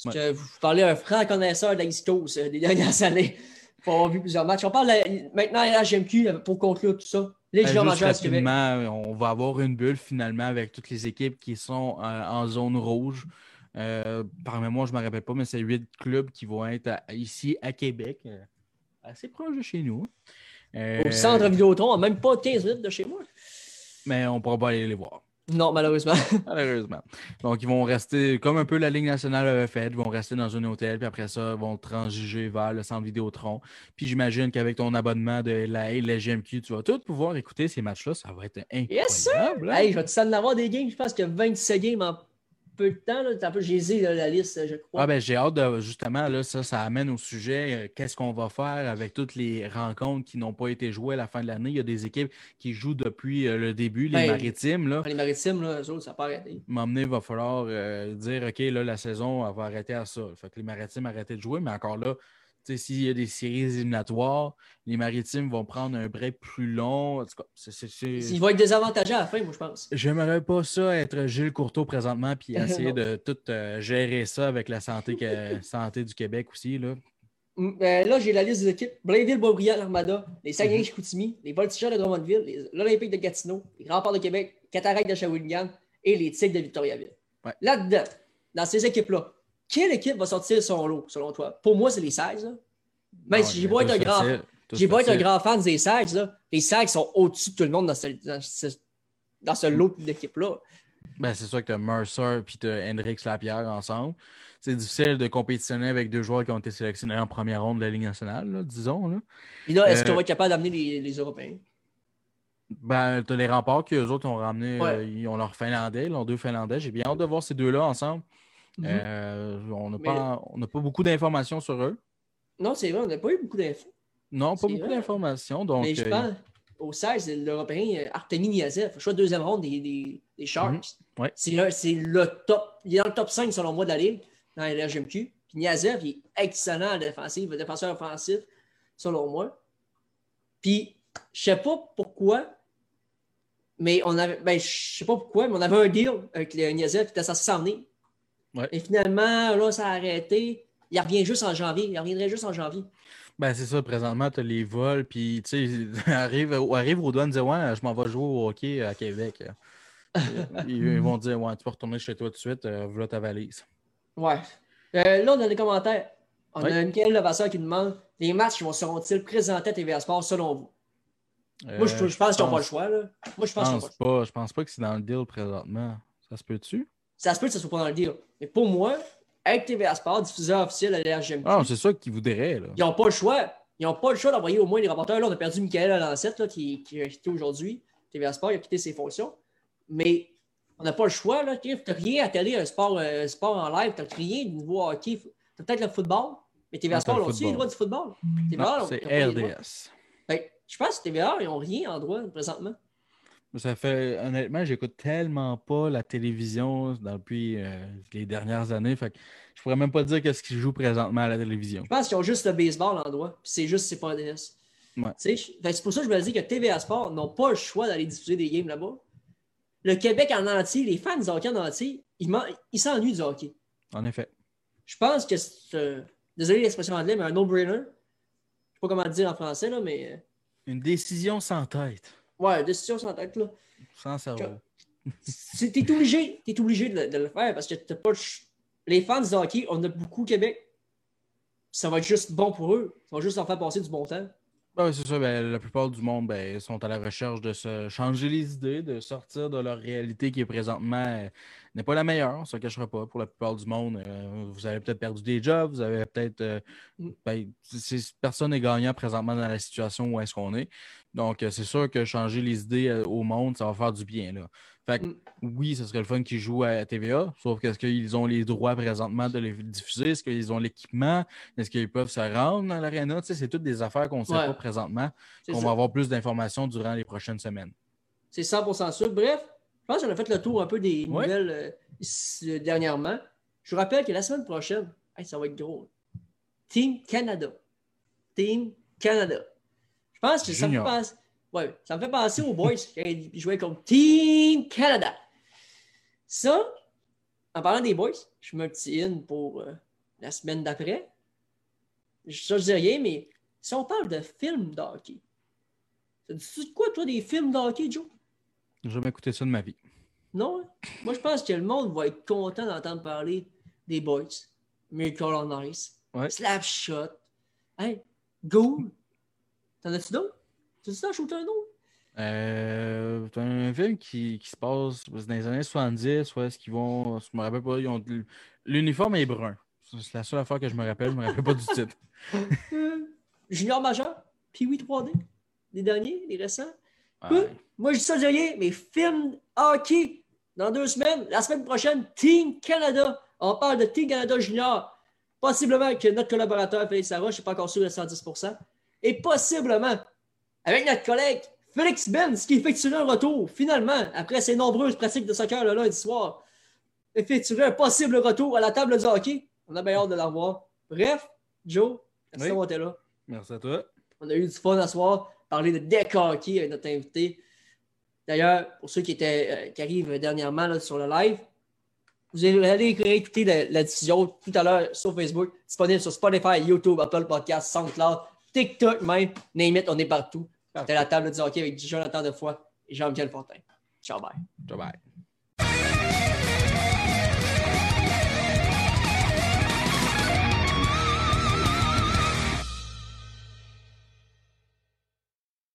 Parce que vous parlez à un franc connaisseur de la Coast euh, des dernières années pour avoir vu plusieurs matchs. On parle maintenant à la GMQ euh, pour conclure tout ça. Les ben, rapidement, On va avoir une bulle finalement avec toutes les équipes qui sont en zone rouge. Euh, par mémoire, je ne me rappelle pas, mais c'est huit clubs qui vont être ici à Québec, euh, assez proche de chez nous. Euh, Au centre Vidéotron, même pas 15 minutes de chez moi. Mais on ne pourra pas aller les voir. Non, malheureusement. malheureusement. Donc, ils vont rester, comme un peu la Ligue nationale avait fait, ils vont rester dans un hôtel, puis après ça, ils vont transiger vers le centre Vidéotron. Puis j'imagine qu'avec ton abonnement de la LGMQ, tu vas tout pouvoir écouter ces matchs-là. Ça va être incroyable. Yes, sir! Hein? Hey, je vais te avoir des games. Je pense qu'il y a 27 games en peu de temps. Là, un peu, j'ai la liste, je crois. Ah, ben, j'ai hâte de, justement, là, ça, ça amène au sujet euh, qu'est-ce qu'on va faire avec toutes les rencontres qui n'ont pas été jouées à la fin de l'année. Il y a des équipes qui jouent depuis euh, le début, les ben, maritimes. Là. Les maritimes, là, eux autres, ça n'a pas arrêté. M'emmener, il va falloir euh, dire OK, là, la saison, elle va arrêter à ça. Fait que les maritimes arrêtent de jouer, mais encore là, s'il y a des séries éliminatoires, les Maritimes vont prendre un break plus long. Ils vont être désavantagés à la fin, moi, je pense. J'aimerais pas ça être Gilles Courteau présentement puis essayer de tout euh, gérer ça avec la santé, santé du Québec aussi. Là, mm, ben, là j'ai la liste des équipes. Blainville, Beaubriand, l'Armada, les Saguenay-Chicoutimi, mm-hmm. les Voltigeurs de Drummondville, l'Olympique de Gatineau, les Remparts de Québec, Cataract de Shawinigan et les Tigres de Victoriaville. Là-dedans, dans ces équipes-là, quelle équipe va sortir son lot, selon toi? Pour moi, c'est les 16. Même si j'ai beau être un grand. J'ai beau être un grand fan des Sags, les Sags sont au-dessus de tout le monde dans ce, dans ce, lot d'équipes-là. Ben, c'est sûr que tu as Mercer et tu as Hendrix Lapierre ensemble. C'est difficile de compétitionner avec deux joueurs qui ont été sélectionnés en première ronde de la Ligue nationale, disons. Là. est-ce qu'on va être capable d'amener les, les, Européens? Ben, tu as les remparts qui, eux autres, ont ramené, euh, ils ont leur Finlandais, leurs deux Finlandais. J'ai bien hâte de voir ces deux-là ensemble. Mhm. Euh, on n'a pas, pas, beaucoup d'informations sur eux. Non, c'est vrai, on n'a pas eu beaucoup d'infos. Non, pas beaucoup d'informations. Donc, Mais je euh, pense, au 16, l'Européen euh, Artemi Niazev, choix de deuxième ronde des, des, des Sharks. Mhm. C'est le top. Il est dans le top 5 selon moi de la Ligue, dans l'RGMQ. Puis Niazev, il est excellent en défensive, défenseur offensif, selon moi. Puis, je sais pas pourquoi, mais on avait. Ben, je sais pas pourquoi, mais on avait un deal avec Niazev qui était censé s'en venir. Et finalement, là, ça a arrêté. Il revient juste en janvier. Il reviendrait juste en janvier. Ben, c'est ça, présentement, tu as les vols, puis tu sais, arrive, arrive aux douanes, dire Ouais, je m'en vais jouer au hockey à Québec. Ils vont dire Ouais, tu peux retourner chez toi tout de suite, euh, voilà ta valise. Ouais. Euh, là, dans les commentaires, on a Michael Levasseur qui demande Les matchs seront-ils présentés à TVA Sport selon vous? Moi, je, je pense qu'ils n'ont pas le choix. Là. Moi, je pense, pense pas, Je pense pas que c'est dans le deal présentement. Ça se peut-tu? Ça se peut que ça soit pas dans le deal. Mais pour moi, avec TVA Sport, diffuseur officiel de l'RGMQ. Ah, c'est ça qu'ils voudraient. Là. Ils n'ont pas le choix. Ils n'ont pas le choix d'envoyer au moins les rapporteurs. Là, on a perdu Michael Lancette là, qui, qui a quitté aujourd'hui. TVA Sport, il a quitté ses fonctions. Mais on n'a pas le choix. Tu n'as rien à télé, un sport, un sport en live. Tu n'as rien de nouveau hockey. Tu as peut-être le football. Mais TVA Sport, ont aussi le droit du football. c'est RDS. Ben, je pense que TVA, ils n'ont rien en droit présentement. Ça fait, honnêtement, j'écoute tellement pas la télévision depuis euh, les dernières années. Fait que je pourrais même pas dire qu'est-ce qu'ils jouent présentement à la télévision. Je pense qu'ils ont juste le baseball en droit. C'est juste, c'est pas DS. C'est pour ça que je me dis que TVA Sport n'ont pas le choix d'aller diffuser des games là-bas. Le Québec en entier, les fans du hockey en entier, ils s'ennuient du hockey. En effet. Je pense que c'est. désolé l'expression anglaise, mais un no-brainer. Je sais pas comment le dire en français, là, mais. Euh, Une décision sans tête. Ouais, décision sans tête, là. Sans cerveau. T'es obligé, es obligé de, le faire parce que t'as pas les fans de hockey, on a beaucoup au Québec. Ça va être juste bon pour eux. Ça va juste leur faire passer du bon temps. Ben oui, c'est ça. Ben, la plupart du monde ben, sont à la recherche de se changer les idées, de sortir de leur réalité qui est présentement euh, n'est pas la meilleure, on ne se cachera pas. Pour la plupart du monde, euh, vous avez peut-être perdu des jobs, vous avez peut-être. Euh, mm. ben, personne n'est gagnant présentement dans la situation où est-ce qu'on est. Donc, c'est sûr que changer les idées au monde, ça va faire du bien. Là. Fait que, oui, ce serait le fun qu'ils jouent à TVA, sauf qu'est-ce qu'ils ont les droits présentement de les diffuser? Est-ce qu'ils ont l'équipement? Est-ce qu'ils peuvent se rendre dans l'aréna? c'est toutes des affaires qu'on ne sait pas présentement, qu'on va avoir plus d'informations durant les prochaines semaines. C'est 100% sûr. Bref, je pense qu'on a fait le tour un peu des nouvelles euh, dernièrement. Je vous rappelle que la semaine prochaine, ça va être gros. Team Canada. Team Canada. Je pense que ça me passe Ouais, ça me fait penser aux boys qui jouaient comme Team Canada. Ça, en parlant des boys, je me petit in pour euh, la semaine d'après. Ça, je dis rien, mais si on parle de films d'hockey, ça dit quoi, toi, des films d'hockey, Joe? J'ai jamais écouté ça de ma vie. Non? Hein? Moi, je pense que le monde va être content d'entendre parler des boys. Miracle on Ice. Ouais. Slapshot. Hey, Go! T'en as-tu d'autres? C'est ça, Shooter un autre? Euh, c'est un film qui, qui, se passe dans les années 70, où est-ce qu'ils vont. Je me rappelle pas. L'uniforme est brun. C'est la seule affaire que je me rappelle. Je me rappelle pas du titre. Junior majeur, puis oui 3D. Les derniers, les récents. moi, je dis ça, rien, mais film hockey dans deux semaines. La semaine prochaine, Team Canada. On parle de Team Canada Junior. Possiblement que notre collaborateur Félix Sarah, je ne suis pas encore sûr de 110% et possiblement avec notre collègue Félix Benz qui effectuerait un retour, finalement, après ses nombreuses pratiques de soccer le lundi soir, effectuerait un possible retour à la table du hockey. On a bien hâte de la revoir. Bref, Joe, Merci d'avoir été là. Merci à toi. On a eu du fun ce soir, parler de deck hockey avec notre invité. D'ailleurs, pour ceux qui, étaient, euh, qui arrivent dernièrement là, sur le live, vous allez écouter la, la diffusion tout à l'heure sur Facebook, disponible sur Spotify, YouTube, Apple Podcasts, SoundCloud, TikTok même. Name it, on est partout. C'était la table de hockey avec Jonathan Defoy et Jean-Michel Fortin. Ciao, bye. Ciao, bye.